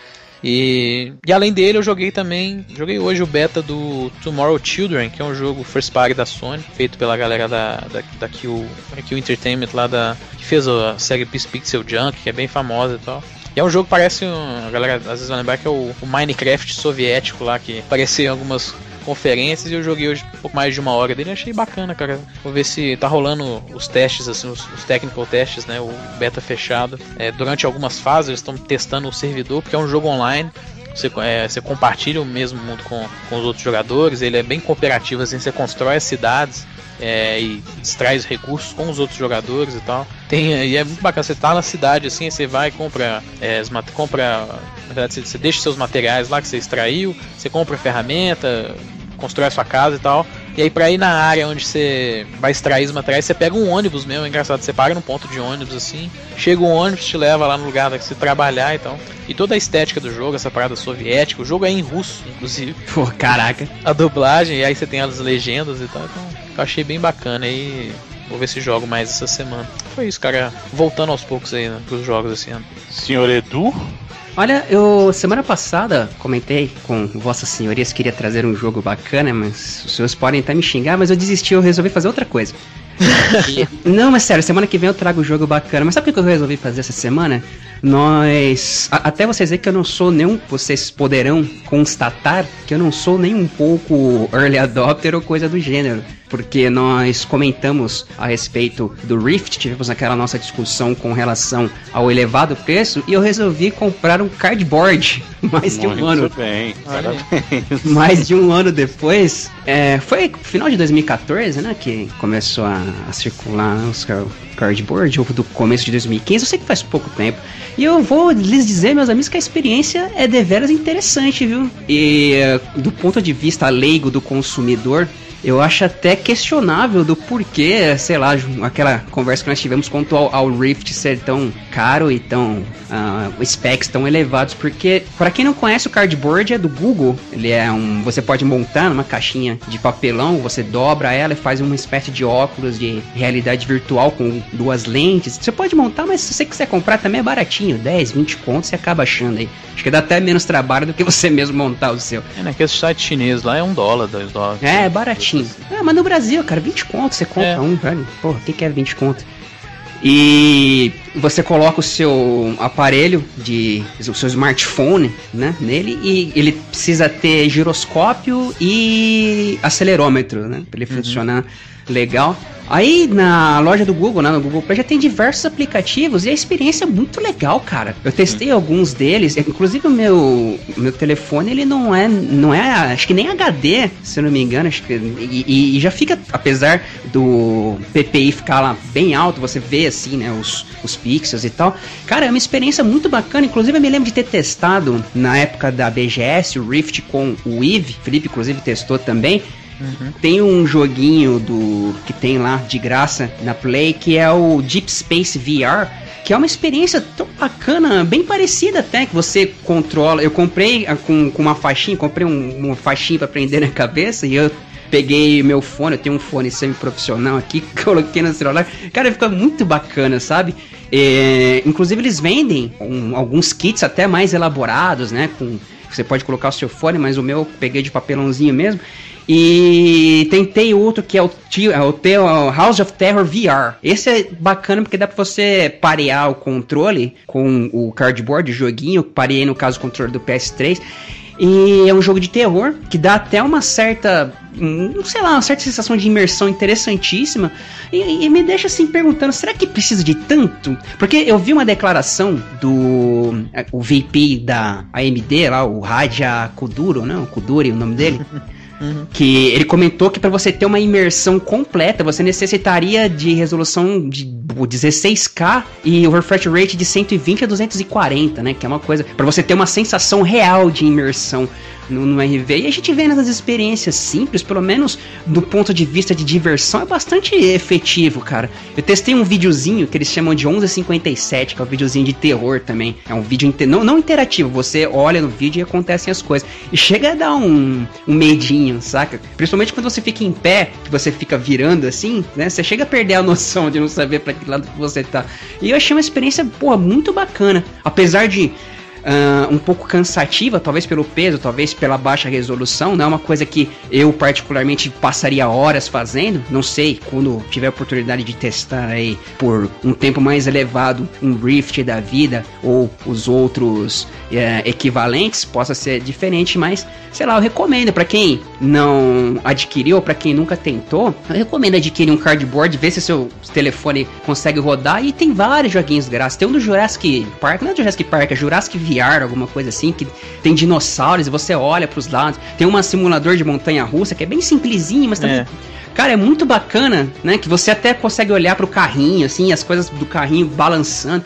E, e além dele, eu joguei também. Joguei hoje o beta do Tomorrow Children, que é um jogo first party da Sony, feito pela galera da, da, da Q, Q Entertainment lá da. que fez a série Peace Pixel Junk, que é bem famosa e tal. E é um jogo que parece. Um, a galera às vezes vai lembrar que é o, o Minecraft soviético lá, que apareceu em algumas conferências e eu joguei hoje um pouco mais de uma hora dele achei bacana, cara. Vou ver se tá rolando os testes, assim, os, os technical testes, né? O beta fechado. É, durante algumas fases eles estão testando o servidor, porque é um jogo online. Você, é, você compartilha o mesmo mundo com, com os outros jogadores, ele é bem cooperativo, assim, você constrói as cidades é, e os recursos com os outros jogadores e tal. Tem, e é muito bacana, você tá na cidade assim, você vai e compra, é, compra na verdade, você, você deixa seus materiais lá que você extraiu, você compra ferramenta, constrói a sua casa e tal. E aí pra ir na área onde você vai extrair os materiais, você pega um ônibus mesmo, é engraçado, você para num ponto de ônibus assim, chega um ônibus, te leva lá no lugar que você trabalhar e tal. E toda a estética do jogo, essa parada soviética, o jogo é em russo, inclusive. Pô, caraca. A dublagem, e aí você tem as legendas e tal, então eu achei bem bacana e vou ver se jogo mais essa semana. Foi isso, cara. Voltando aos poucos aí né, pros jogos esse ano. Senhor Edu? Olha, eu semana passada comentei com Vossas Senhorias que queria trazer um jogo bacana, mas os senhores podem até me xingar, mas eu desisti, eu resolvi fazer outra coisa. não, mas sério, semana que vem eu trago um jogo bacana. Mas sabe o que eu resolvi fazer essa semana? Nós. A, até vocês verem que eu não sou nenhum. Vocês poderão constatar que eu não sou nem um pouco early adopter ou coisa do gênero porque nós comentamos a respeito do Rift, tivemos aquela nossa discussão com relação ao elevado preço e eu resolvi comprar um cardboard mais de um ano. Bem, parabéns. Mais de um ano depois, é, foi final de 2014, né, que começou a, a circular os cardboard, ou do começo de 2015, eu sei que faz pouco tempo. E eu vou lhes dizer, meus amigos, que a experiência é deveras interessante, viu? E do ponto de vista leigo do consumidor, eu acho até questionável do porquê, sei lá, aquela conversa que nós tivemos quanto ao, ao Rift ser tão caro e tão uh, specs tão elevados, porque para quem não conhece o cardboard é do Google, ele é um, você pode montar numa caixinha de papelão, você dobra ela e faz uma espécie de óculos de realidade virtual com duas lentes. Você pode montar, mas se você quiser comprar também é baratinho, 10, 20 contos você acaba achando aí. Acho que dá até menos trabalho do que você mesmo montar o seu. É, naquele site chinês lá é um dólar, dois dólares. É, é baratinho baratinho. Ah, mas no Brasil, cara, 20 conto, você compra é. um, velho. Porra, quem quer 20 conto? E você coloca o seu aparelho de o seu smartphone, né, nele e ele precisa ter giroscópio e acelerômetro, né, para ele uhum. funcionar legal. Aí na loja do Google, né, no Google Play, já tem diversos aplicativos e a experiência é muito legal, cara. Eu testei uhum. alguns deles, inclusive o meu, meu telefone, ele não é, não é, acho que nem HD, se eu não me engano, acho que, e, e já fica, apesar do PPI ficar lá bem alto, você vê assim, né, os, os pixels e tal. Cara, é uma experiência muito bacana, inclusive eu me lembro de ter testado na época da BGS, o Rift com o Eve, Felipe inclusive testou também, Uhum. Tem um joguinho do que tem lá de graça na Play que é o Deep Space VR, que é uma experiência tão bacana, bem parecida até, que você controla. Eu comprei ah, com, com uma faixinha, comprei um, uma faixinha para prender na cabeça e eu peguei meu fone, eu tenho um fone semi-profissional aqui, coloquei no celular. Cara, fica muito bacana, sabe? É, inclusive eles vendem um, alguns kits até mais elaborados, né? Com, você pode colocar o seu fone, mas o meu eu peguei de papelãozinho mesmo. E tentei outro que é o, é o House of Terror VR. Esse é bacana porque dá pra você parear o controle com o cardboard, o joguinho. Parei no caso o controle do PS3. E é um jogo de terror que dá até uma certa, não sei lá, uma certa sensação de imersão interessantíssima. E, e, me deixa assim perguntando: será que precisa de tanto? Porque eu vi uma declaração do o VP da AMD, lá, o Raja Kuduro, não? Kuduri, o nome dele. Uhum. Que ele comentou que para você ter uma imersão completa, você necessitaria de resolução de 16K e o refresh rate de 120 a 240, né? Que é uma coisa para você ter uma sensação real de imersão no, no RV. E a gente vê nessas experiências simples, pelo menos do ponto de vista de diversão, é bastante efetivo, cara. Eu testei um videozinho que eles chamam de 1157, que é um videozinho de terror também. É um vídeo inter... não, não interativo, você olha no vídeo e acontecem as coisas. E chega a dar um, um medinho, saca? Principalmente quando você fica em pé, que você fica virando assim, né? Você chega a perder a noção de não saber para que lado que você tá. E eu achei uma experiência, porra, muito bacana. Apesar de uh, um pouco cansativa, talvez pelo peso, talvez pela baixa resolução. Não é uma coisa que eu particularmente passaria horas fazendo. Não sei, quando tiver oportunidade de testar aí por um tempo mais elevado, um Rift da vida ou os outros uh, equivalentes, possa ser diferente, mas sei lá, eu recomendo para quem não adquiriu para quem nunca tentou, eu recomendo adquirir um cardboard, ver se seu telefone consegue rodar e tem vários joguinhos grátis. Tem um do Jurassic Park, não é Jurassic Park, é Jurassic VR, alguma coisa assim, que tem dinossauros e você olha para os lados. Tem um simulador de montanha russa que é bem simplesinho, mas também é. Cara, é muito bacana, né? Que você até consegue olhar pro carrinho, assim, as coisas do carrinho balançando.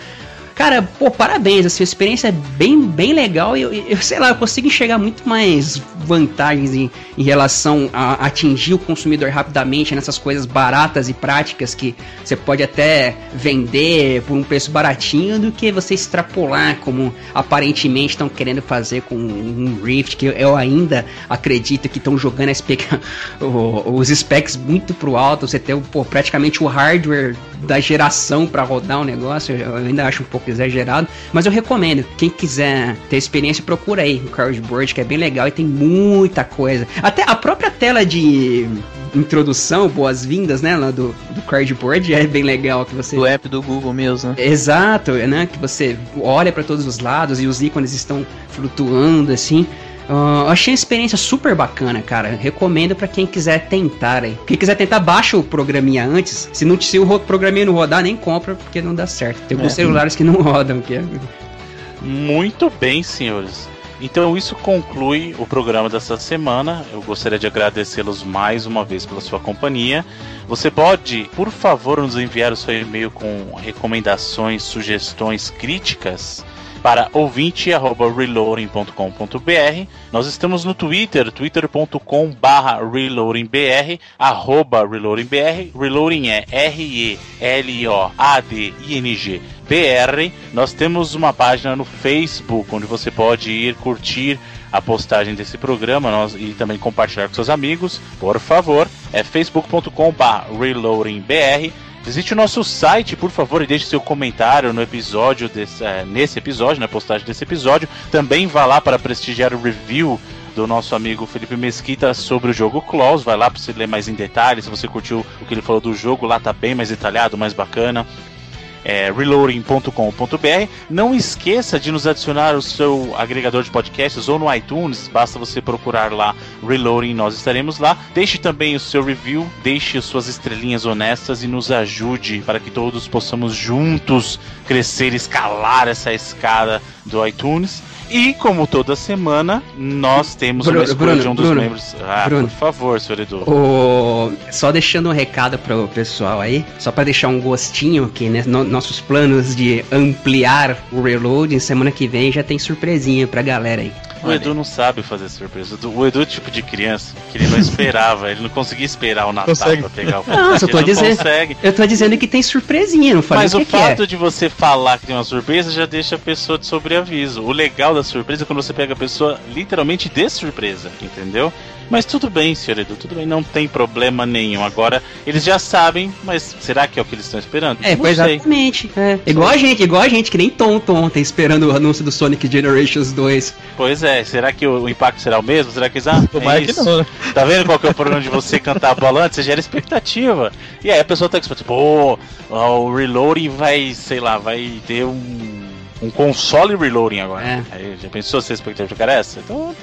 Cara, pô, parabéns, assim, a experiência é bem, bem legal e eu, eu, sei lá, eu consigo enxergar muito mais vantagens em, em relação a atingir o consumidor rapidamente nessas coisas baratas e práticas que você pode até vender por um preço baratinho do que você extrapolar como aparentemente estão querendo fazer com um Rift, que eu ainda acredito que estão jogando os specs muito pro alto, você tem pô, praticamente o hardware da geração para rodar o um negócio, eu ainda acho um pouco exagerado, mas eu recomendo. Quem quiser ter experiência, procura aí o Cardboard, que é bem legal e tem muita coisa. Até a própria tela de introdução, boas-vindas, né, lá do, do cardboard, é bem legal que você... Do app do Google mesmo, né? Exato, né, que você olha para todos os lados e os ícones estão flutuando, assim. Uh, achei a experiência super bacana, cara. Recomendo para quem quiser tentar aí. Quem quiser tentar, baixa o programinha antes. Se, não, se o programinha não rodar, nem compra, porque não dá certo. Tem alguns é. celulares que não rodam. Que é... Muito bem, senhores. Então isso conclui o programa dessa semana. Eu gostaria de agradecê-los mais uma vez pela sua companhia. Você pode, por favor, nos enviar o seu e-mail com recomendações, sugestões, críticas para ouvinte@reloading.com.br. Nós estamos no Twitter, twitter.com/reloadingbr, arroba reloadingbr. Reloading é R E L O A D I N G BR. Nós temos uma página no Facebook onde você pode ir curtir a postagem desse programa nós, e também compartilhar com seus amigos. Por favor, é facebook.com/reloadingbr. Visite o nosso site, por favor, e deixe seu comentário no episódio desse, é, nesse episódio, na postagem desse episódio. Também vá lá para prestigiar o review do nosso amigo Felipe Mesquita sobre o jogo Claus. Vai lá para você ler mais em detalhes. Se você curtiu o que ele falou do jogo, lá tá bem mais detalhado, mais bacana é, reloading.com.br. Não esqueça de nos adicionar o seu agregador de podcasts ou no iTunes, basta você procurar lá Reloading, nós estaremos lá. Deixe também o seu review, deixe suas estrelinhas honestas e nos ajude para que todos possamos juntos crescer, escalar essa escada do iTunes. E, como toda semana, nós temos Bruno, uma escolha Bruno, de um dos Bruno, membros. Ah, por favor, senhor Edu. O... Só deixando um recado para o pessoal aí, só para deixar um gostinho que né, no, nossos planos de ampliar o reload, semana que vem já tem surpresinha pra galera aí. O Edu não sabe fazer surpresa. O Edu é o tipo de criança que ele não esperava, ele não conseguia esperar o Natal consegue. pra pegar o Não, eu tô dizendo. Consegue. Eu tô dizendo que tem surpresinha, não falei Mas o, o fato é. de você falar que tem uma surpresa já deixa a pessoa de sobreaviso. O legal da surpresa é quando você pega a pessoa literalmente de surpresa, entendeu? Mas tudo bem, senhor Edu, tudo bem, não tem problema nenhum. Agora, eles já sabem, mas será que é o que eles estão esperando? É, pois exatamente. É. Igual a gente, igual a gente, que nem tonto ontem, esperando o anúncio do Sonic Generations 2. Pois é, será que o, impacto será o mesmo? Será que eles. Ah, é isso. Não, né? Tá vendo qual que é o problema de você cantar a bola antes? Você gera expectativa. E aí a pessoa tá tipo, pô, o reloading vai, sei lá, vai ter um um console reloading agora. É. Aí, já pensou se a expectativa era essa? Então?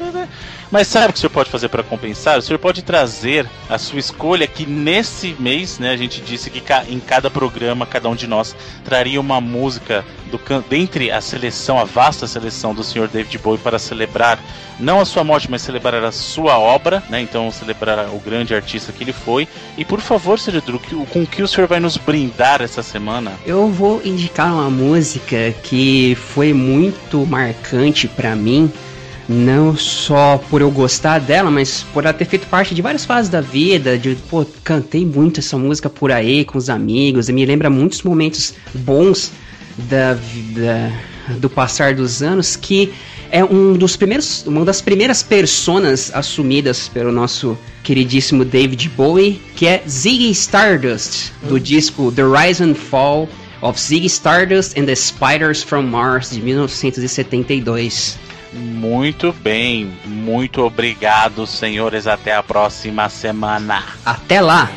Mas sabe o que o senhor pode fazer para compensar? O senhor pode trazer a sua escolha que nesse mês, né, a gente disse que em cada programa, cada um de nós traria uma música do dentre a seleção, a vasta seleção do senhor David Bowie para celebrar não a sua morte, mas celebrar a sua obra, né? Então celebrar o grande artista que ele foi. E por favor, Sr. Drew, com que o senhor vai nos brindar essa semana? Eu vou indicar uma música que foi muito marcante para mim não só por eu gostar dela, mas por ela ter feito parte de várias fases da vida, de, pô, cantei muito essa música por aí com os amigos, e me lembra muitos momentos bons da, da do passar dos anos, que é um dos primeiros, uma das primeiras personas assumidas pelo nosso queridíssimo David Bowie, que é Ziggy Stardust, do disco The Rise and Fall of Ziggy Stardust and the Spiders from Mars de 1972. Muito bem, muito obrigado, senhores. Até a próxima semana. Até lá!